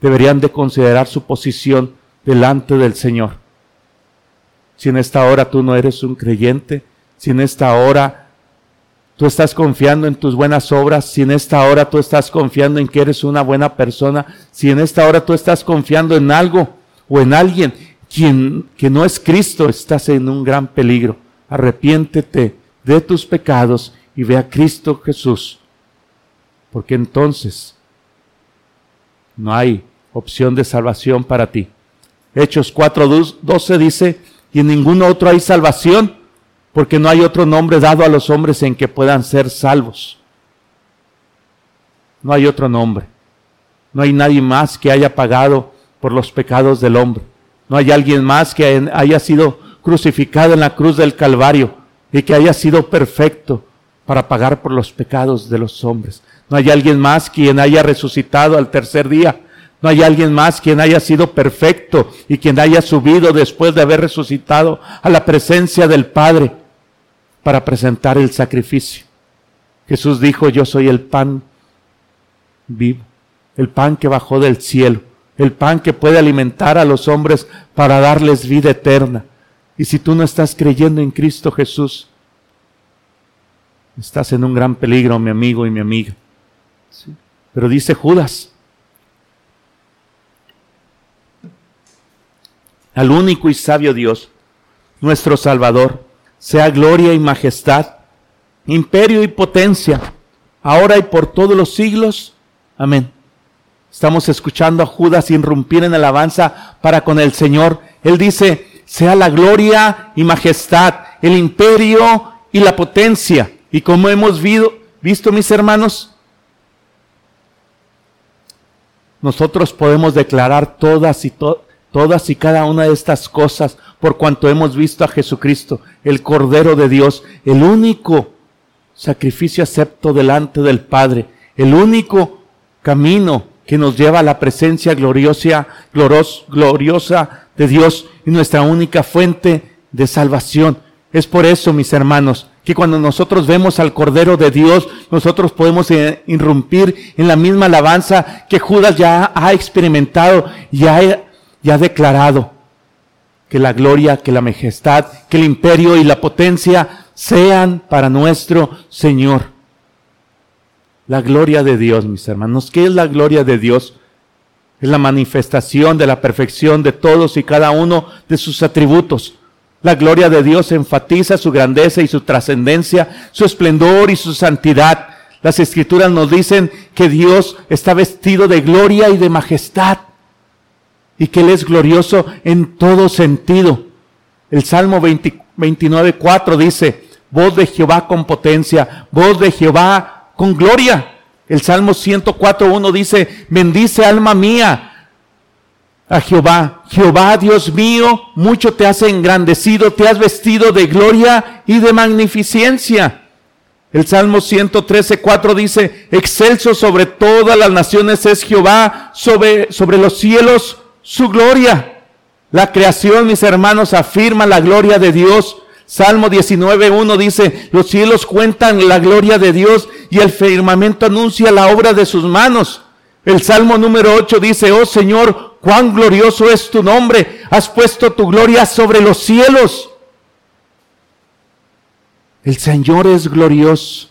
deberían de considerar su posición delante del Señor. Si en esta hora tú no eres un creyente, si en esta hora tú estás confiando en tus buenas obras, si en esta hora tú estás confiando en que eres una buena persona, si en esta hora tú estás confiando en algo o en alguien quien que no es Cristo, estás en un gran peligro. Arrepiéntete de tus pecados y ve a Cristo Jesús, porque entonces no hay opción de salvación para ti. Hechos 4:12 dice, y en ningún otro hay salvación porque no hay otro nombre dado a los hombres en que puedan ser salvos. No hay otro nombre. No hay nadie más que haya pagado por los pecados del hombre. No hay alguien más que haya sido crucificado en la cruz del Calvario y que haya sido perfecto para pagar por los pecados de los hombres. No hay alguien más quien haya resucitado al tercer día. No hay alguien más quien haya sido perfecto y quien haya subido después de haber resucitado a la presencia del Padre para presentar el sacrificio. Jesús dijo, yo soy el pan vivo, el pan que bajó del cielo, el pan que puede alimentar a los hombres para darles vida eterna. Y si tú no estás creyendo en Cristo Jesús, estás en un gran peligro, mi amigo y mi amiga. Pero dice Judas, al único y sabio Dios, nuestro Salvador, sea gloria y majestad, imperio y potencia, ahora y por todos los siglos. Amén. Estamos escuchando a Judas irrumpir en alabanza para con el Señor. Él dice, sea la gloria y majestad, el imperio y la potencia. Y como hemos visto, mis hermanos, nosotros podemos declarar todas y todas y cada una de estas cosas por cuanto hemos visto a Jesucristo, el Cordero de Dios, el único sacrificio acepto delante del Padre, el único camino que nos lleva a la presencia gloriosa, gloriosa de Dios y nuestra única fuente de salvación. Es por eso, mis hermanos, que cuando nosotros vemos al Cordero de Dios, nosotros podemos eh, irrumpir en la misma alabanza que Judas ya ha experimentado y ha, ya ha declarado que la gloria, que la majestad, que el imperio y la potencia sean para nuestro Señor. La gloria de Dios, mis hermanos. ¿Qué es la gloria de Dios? Es la manifestación de la perfección de todos y cada uno de sus atributos. La gloria de Dios enfatiza su grandeza y su trascendencia, su esplendor y su santidad. Las escrituras nos dicen que Dios está vestido de gloria y de majestad y que Él es glorioso en todo sentido. El Salmo 29, 4 dice, voz de Jehová con potencia, voz de Jehová con gloria. El Salmo 104, 1 dice, bendice alma mía a Jehová. Jehová, Dios mío, mucho te has engrandecido, te has vestido de gloria y de magnificencia. El Salmo 113, 4 dice, excelso sobre todas las naciones es Jehová, sobre, sobre los cielos su gloria. La creación, mis hermanos, afirma la gloria de Dios. Salmo 19.1 dice, los cielos cuentan la gloria de Dios y el firmamento anuncia la obra de sus manos. El Salmo número 8 dice, oh Señor, cuán glorioso es tu nombre, has puesto tu gloria sobre los cielos. El Señor es glorioso.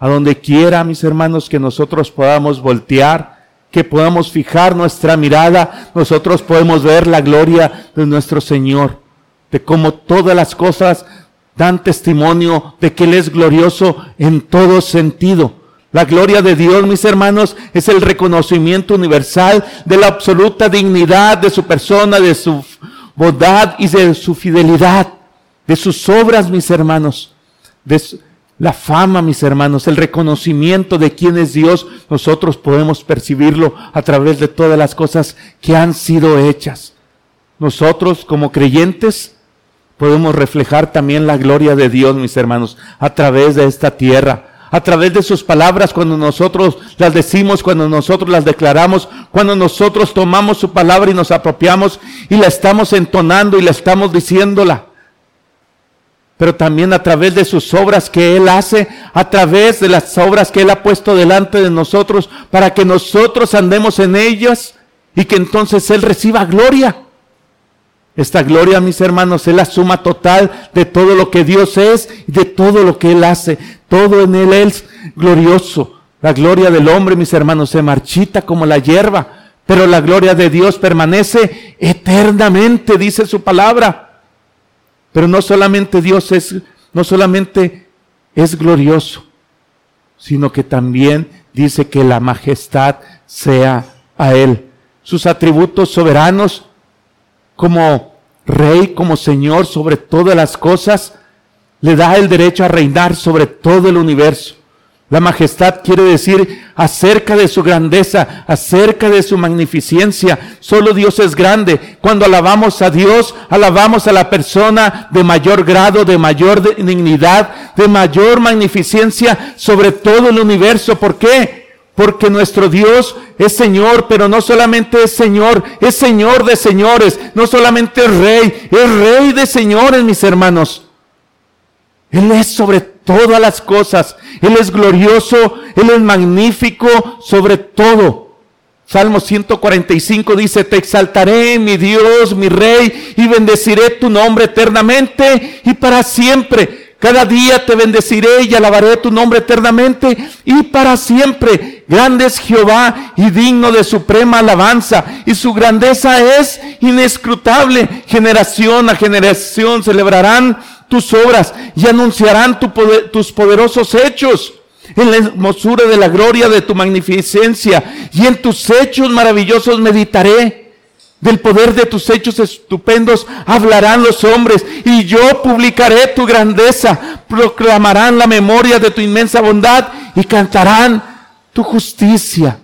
A donde quiera, mis hermanos, que nosotros podamos voltear, que podamos fijar nuestra mirada, nosotros podemos ver la gloria de nuestro Señor, de cómo todas las cosas dan testimonio de que Él es glorioso en todo sentido. La gloria de Dios, mis hermanos, es el reconocimiento universal de la absoluta dignidad de su persona, de su bondad y de su fidelidad, de sus obras, mis hermanos, la fama, mis hermanos, el reconocimiento de quién es Dios, nosotros podemos percibirlo a través de todas las cosas que han sido hechas. Nosotros como creyentes podemos reflejar también la gloria de Dios, mis hermanos, a través de esta tierra, a través de sus palabras, cuando nosotros las decimos, cuando nosotros las declaramos, cuando nosotros tomamos su palabra y nos apropiamos y la estamos entonando y la estamos diciéndola. Pero también a través de sus obras que Él hace, a través de las obras que Él ha puesto delante de nosotros, para que nosotros andemos en ellas y que entonces Él reciba gloria. Esta gloria, mis hermanos, es la suma total de todo lo que Dios es y de todo lo que Él hace. Todo en Él es glorioso. La gloria del hombre, mis hermanos, se marchita como la hierba, pero la gloria de Dios permanece eternamente, dice su palabra. Pero no solamente Dios es, no solamente es glorioso, sino que también dice que la majestad sea a Él. Sus atributos soberanos como rey, como Señor sobre todas las cosas, le da el derecho a reinar sobre todo el universo. La majestad quiere decir acerca de su grandeza, acerca de su magnificencia. Solo Dios es grande. Cuando alabamos a Dios, alabamos a la persona de mayor grado, de mayor dignidad, de mayor magnificencia sobre todo el universo. ¿Por qué? Porque nuestro Dios es Señor, pero no solamente es Señor, es Señor de señores, no solamente es Rey, es Rey de señores, mis hermanos. Él es sobre todas las cosas, Él es glorioso, Él es magnífico sobre todo. Salmo 145 dice, te exaltaré, mi Dios, mi Rey, y bendeciré tu nombre eternamente y para siempre. Cada día te bendeciré y alabaré tu nombre eternamente y para siempre. Grande es Jehová y digno de suprema alabanza y su grandeza es inescrutable. Generación a generación celebrarán tus obras y anunciarán tus poderosos hechos. En la hermosura de la gloria de tu magnificencia y en tus hechos maravillosos meditaré. Del poder de tus hechos estupendos hablarán los hombres y yo publicaré tu grandeza. Proclamarán la memoria de tu inmensa bondad y cantarán tu justicia.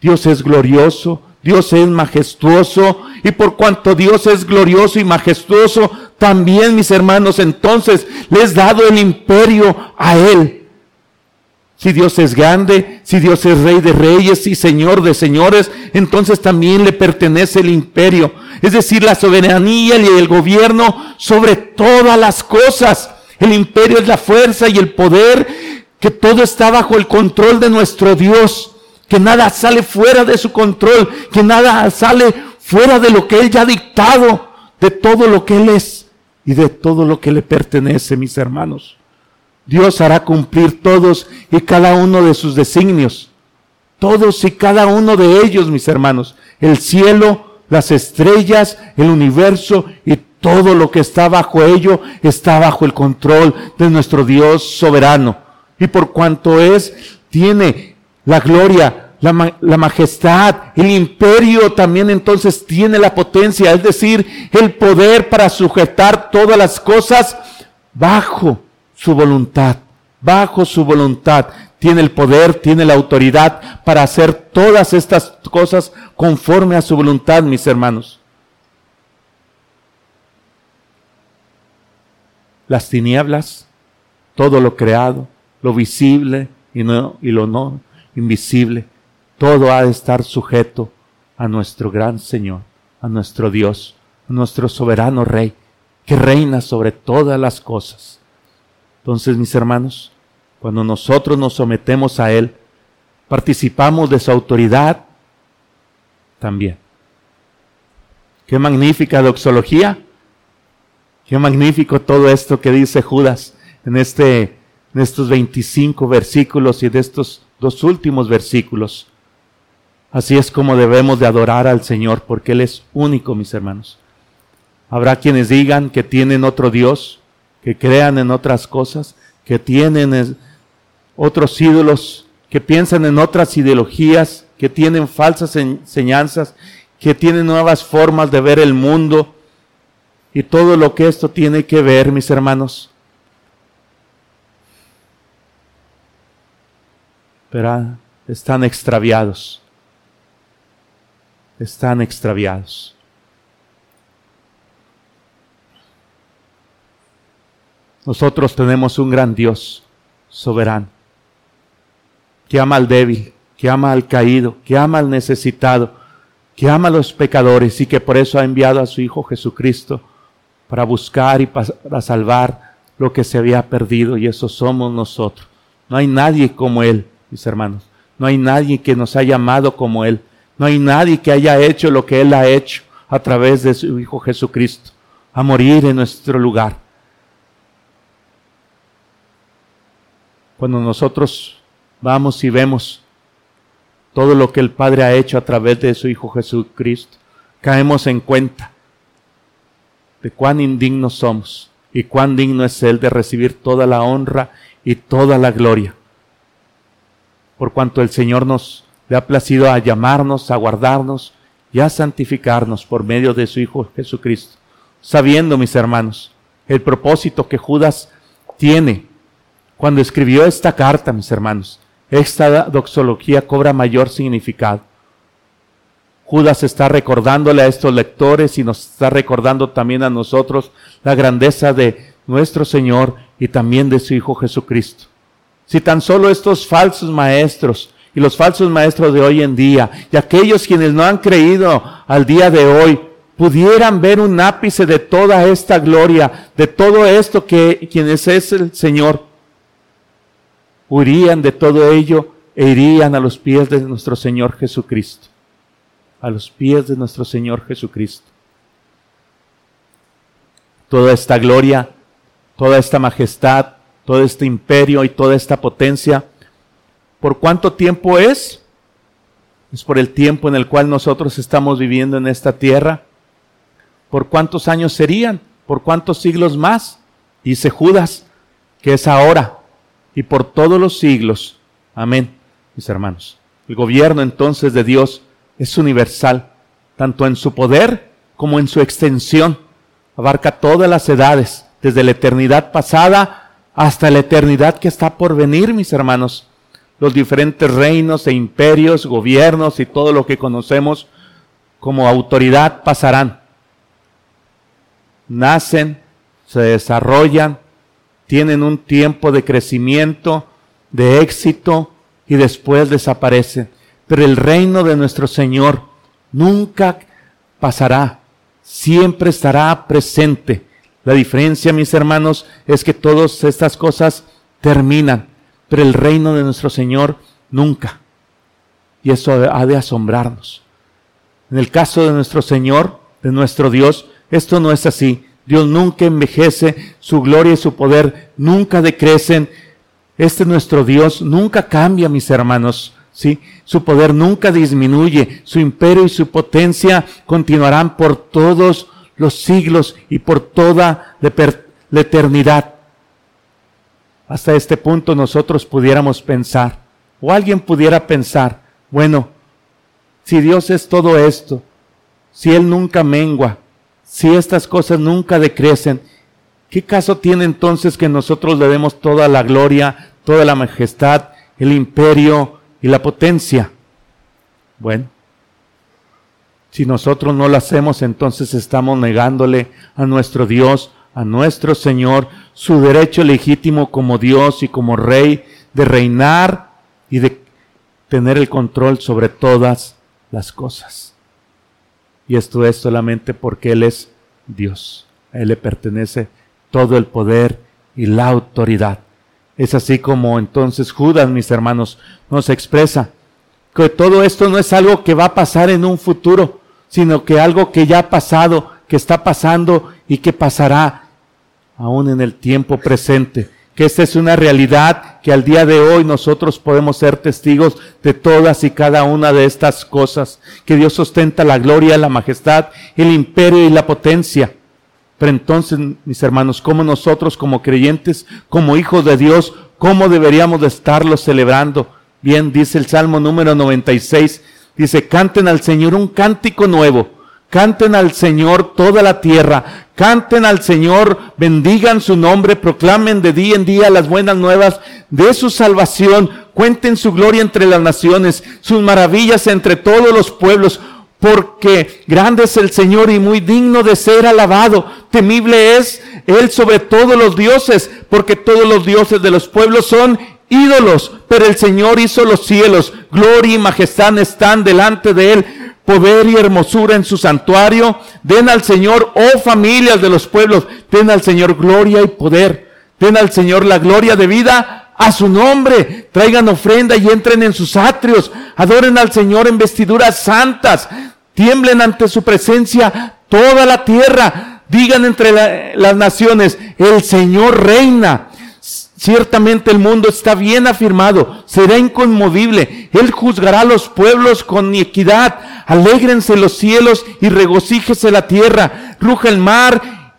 Dios es glorioso, Dios es majestuoso y por cuanto Dios es glorioso y majestuoso, también mis hermanos entonces les dado el imperio a Él. Si Dios es grande, si Dios es rey de reyes y señor de señores, entonces también le pertenece el imperio, es decir, la soberanía y el gobierno sobre todas las cosas. El imperio es la fuerza y el poder, que todo está bajo el control de nuestro Dios, que nada sale fuera de su control, que nada sale fuera de lo que Él ya ha dictado, de todo lo que Él es y de todo lo que le pertenece, mis hermanos. Dios hará cumplir todos y cada uno de sus designios. Todos y cada uno de ellos, mis hermanos. El cielo, las estrellas, el universo y todo lo que está bajo ello está bajo el control de nuestro Dios soberano. Y por cuanto es, tiene la gloria, la, la, majestad, el imperio también entonces tiene la potencia, es decir, el poder para sujetar todas las cosas bajo su voluntad, bajo su voluntad. Tiene el poder, tiene la autoridad para hacer todas estas cosas conforme a su voluntad, mis hermanos. Las tinieblas, todo lo creado, lo visible y, no, y lo no invisible, todo ha de estar sujeto a nuestro gran Señor, a nuestro Dios, a nuestro soberano Rey, que reina sobre todas las cosas. Entonces, mis hermanos, cuando nosotros nos sometemos a Él, participamos de su autoridad también. Qué magnífica doxología. Qué magnífico todo esto que dice Judas en, este, en estos 25 versículos y de estos dos últimos versículos. Así es como debemos de adorar al Señor, porque Él es único, mis hermanos. Habrá quienes digan que tienen otro Dios, que crean en otras cosas, que tienen otros ídolos, que piensan en otras ideologías, que tienen falsas enseñanzas, que tienen nuevas formas de ver el mundo y todo lo que esto tiene que ver, mis hermanos. Pero están extraviados están extraviados. Nosotros tenemos un gran Dios soberano, que ama al débil, que ama al caído, que ama al necesitado, que ama a los pecadores y que por eso ha enviado a su Hijo Jesucristo para buscar y para salvar lo que se había perdido y eso somos nosotros. No hay nadie como Él, mis hermanos. No hay nadie que nos haya amado como Él. No hay nadie que haya hecho lo que Él ha hecho a través de su Hijo Jesucristo, a morir en nuestro lugar. Cuando nosotros vamos y vemos todo lo que el Padre ha hecho a través de su Hijo Jesucristo, caemos en cuenta de cuán indignos somos y cuán digno es Él de recibir toda la honra y toda la gloria. Por cuanto el Señor nos le ha placido a llamarnos, a guardarnos y a santificarnos por medio de su Hijo Jesucristo, sabiendo, mis hermanos, el propósito que Judas tiene cuando escribió esta carta, mis hermanos. Esta doxología cobra mayor significado. Judas está recordándole a estos lectores y nos está recordando también a nosotros la grandeza de nuestro Señor y también de su Hijo Jesucristo. Si tan solo estos falsos maestros y los falsos maestros de hoy en día y aquellos quienes no han creído al día de hoy pudieran ver un ápice de toda esta gloria, de todo esto que quienes es el Señor, huirían de todo ello e irían a los pies de nuestro Señor Jesucristo, a los pies de nuestro Señor Jesucristo. Toda esta gloria, toda esta majestad, todo este imperio y toda esta potencia ¿Por cuánto tiempo es? Es por el tiempo en el cual nosotros estamos viviendo en esta tierra. ¿Por cuántos años serían? ¿Por cuántos siglos más? Dice Judas, que es ahora y por todos los siglos. Amén, mis hermanos. El gobierno entonces de Dios es universal, tanto en su poder como en su extensión. Abarca todas las edades, desde la eternidad pasada hasta la eternidad que está por venir, mis hermanos los diferentes reinos e imperios, gobiernos y todo lo que conocemos como autoridad pasarán. Nacen, se desarrollan, tienen un tiempo de crecimiento, de éxito y después desaparecen. Pero el reino de nuestro Señor nunca pasará, siempre estará presente. La diferencia, mis hermanos, es que todas estas cosas terminan pero el reino de nuestro Señor nunca. Y eso ha de asombrarnos. En el caso de nuestro Señor, de nuestro Dios, esto no es así. Dios nunca envejece, su gloria y su poder nunca decrecen. Este nuestro Dios nunca cambia, mis hermanos. ¿sí? Su poder nunca disminuye, su imperio y su potencia continuarán por todos los siglos y por toda la eternidad hasta este punto nosotros pudiéramos pensar, o alguien pudiera pensar, bueno, si Dios es todo esto, si Él nunca mengua, si estas cosas nunca decrecen, ¿qué caso tiene entonces que nosotros le demos toda la gloria, toda la majestad, el imperio y la potencia? Bueno, si nosotros no lo hacemos, entonces estamos negándole a nuestro Dios a nuestro Señor su derecho legítimo como Dios y como Rey de reinar y de tener el control sobre todas las cosas. Y esto es solamente porque Él es Dios. A Él le pertenece todo el poder y la autoridad. Es así como entonces Judas, mis hermanos, nos expresa que todo esto no es algo que va a pasar en un futuro, sino que algo que ya ha pasado, que está pasando y que pasará aún en el tiempo presente. que esta es una realidad que al día de hoy nosotros podemos ser testigos de todas y cada una de estas cosas, que Dios ostenta la gloria, la majestad, el imperio y la potencia. Pero entonces, mis hermanos, ¿cómo nosotros como creyentes, como hijos de Dios, cómo deberíamos de estarlo celebrando? Bien, dice el Salmo número 96, dice, canten al Señor un cántico nuevo, canten al Señor toda la tierra, Canten al Señor, bendigan su nombre, proclamen de día en día las buenas nuevas de su salvación, cuenten su gloria entre las naciones, sus maravillas entre todos los pueblos, porque grande es el Señor y muy digno de ser alabado. Temible es Él sobre todos los dioses, porque todos los dioses de los pueblos son ídolos, pero el Señor hizo los cielos, gloria y majestad están delante de Él poder y hermosura en su santuario. Den al Señor, oh familias de los pueblos, den al Señor gloria y poder. Den al Señor la gloria de vida a su nombre. Traigan ofrenda y entren en sus atrios. Adoren al Señor en vestiduras santas. Tiemblen ante su presencia toda la tierra. Digan entre las naciones, el Señor reina. Ciertamente el mundo está bien afirmado, será inconmovible. Él juzgará a los pueblos con equidad. Alégrense los cielos y regocíjese la tierra. Ruja el mar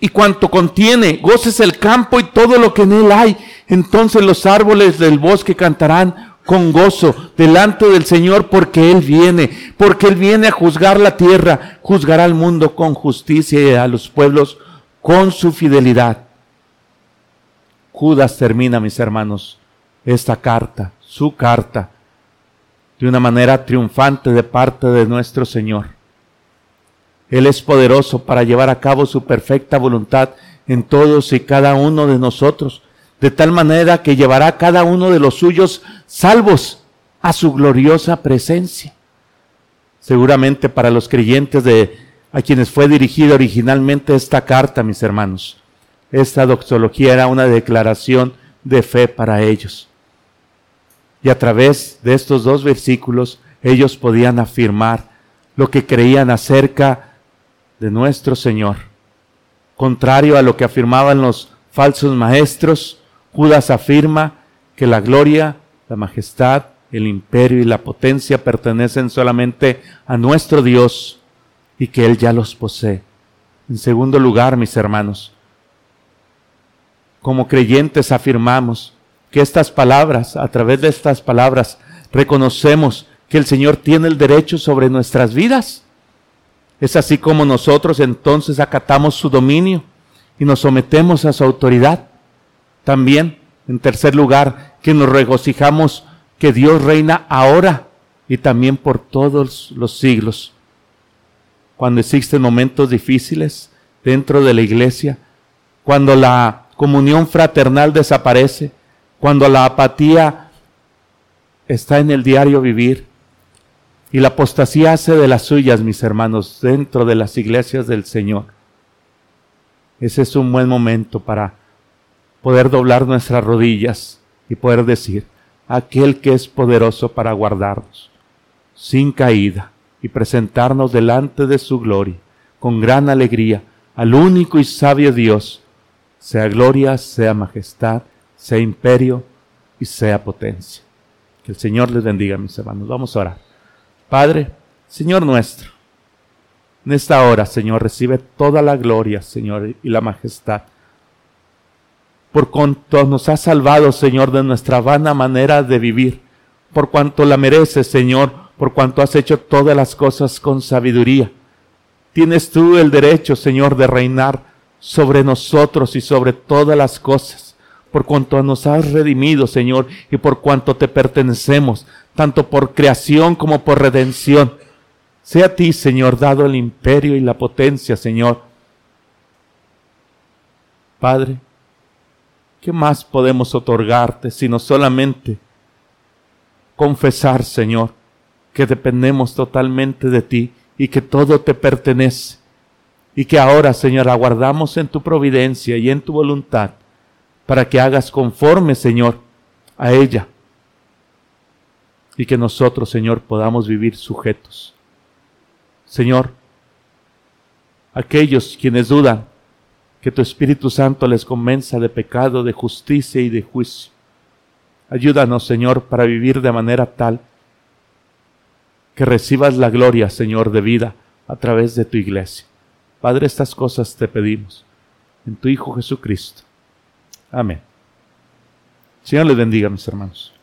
y cuanto contiene. Goces el campo y todo lo que en él hay. Entonces los árboles del bosque cantarán con gozo delante del Señor porque Él viene, porque Él viene a juzgar la tierra, juzgará al mundo con justicia y a los pueblos con su fidelidad. Judas termina, mis hermanos, esta carta, su carta, de una manera triunfante de parte de nuestro Señor. Él es poderoso para llevar a cabo su perfecta voluntad en todos y cada uno de nosotros, de tal manera que llevará a cada uno de los suyos salvos a su gloriosa presencia. Seguramente para los creyentes de a quienes fue dirigida originalmente esta carta, mis hermanos, esta doxología era una declaración de fe para ellos. Y a través de estos dos versículos ellos podían afirmar lo que creían acerca de nuestro Señor. Contrario a lo que afirmaban los falsos maestros, Judas afirma que la gloria, la majestad, el imperio y la potencia pertenecen solamente a nuestro Dios y que Él ya los posee. En segundo lugar, mis hermanos, como creyentes afirmamos que estas palabras, a través de estas palabras, reconocemos que el Señor tiene el derecho sobre nuestras vidas. Es así como nosotros entonces acatamos su dominio y nos sometemos a su autoridad. También, en tercer lugar, que nos regocijamos que Dios reina ahora y también por todos los siglos. Cuando existen momentos difíciles dentro de la iglesia, cuando la comunión fraternal desaparece, cuando la apatía está en el diario vivir y la apostasía hace de las suyas, mis hermanos, dentro de las iglesias del Señor. Ese es un buen momento para poder doblar nuestras rodillas y poder decir, aquel que es poderoso para guardarnos, sin caída, y presentarnos delante de su gloria, con gran alegría, al único y sabio Dios, sea gloria, sea majestad, sea imperio y sea potencia. Que el Señor les bendiga, mis hermanos. Vamos a orar. Padre, Señor nuestro, en esta hora, Señor, recibe toda la gloria, Señor, y la majestad. Por cuanto nos has salvado, Señor, de nuestra vana manera de vivir. Por cuanto la mereces, Señor, por cuanto has hecho todas las cosas con sabiduría. Tienes tú el derecho, Señor, de reinar sobre nosotros y sobre todas las cosas, por cuanto nos has redimido, Señor, y por cuanto te pertenecemos, tanto por creación como por redención. Sea a ti, Señor, dado el imperio y la potencia, Señor. Padre, ¿qué más podemos otorgarte sino solamente confesar, Señor, que dependemos totalmente de ti y que todo te pertenece? y que ahora, Señor, aguardamos en tu providencia y en tu voluntad para que hagas conforme, Señor, a ella y que nosotros, Señor, podamos vivir sujetos. Señor, aquellos quienes dudan que tu Espíritu Santo les convenza de pecado, de justicia y de juicio, ayúdanos, Señor, para vivir de manera tal que recibas la gloria, Señor, de vida a través de tu iglesia. Padre, estas cosas te pedimos en tu Hijo Jesucristo. Amén. Señor les bendiga, mis hermanos.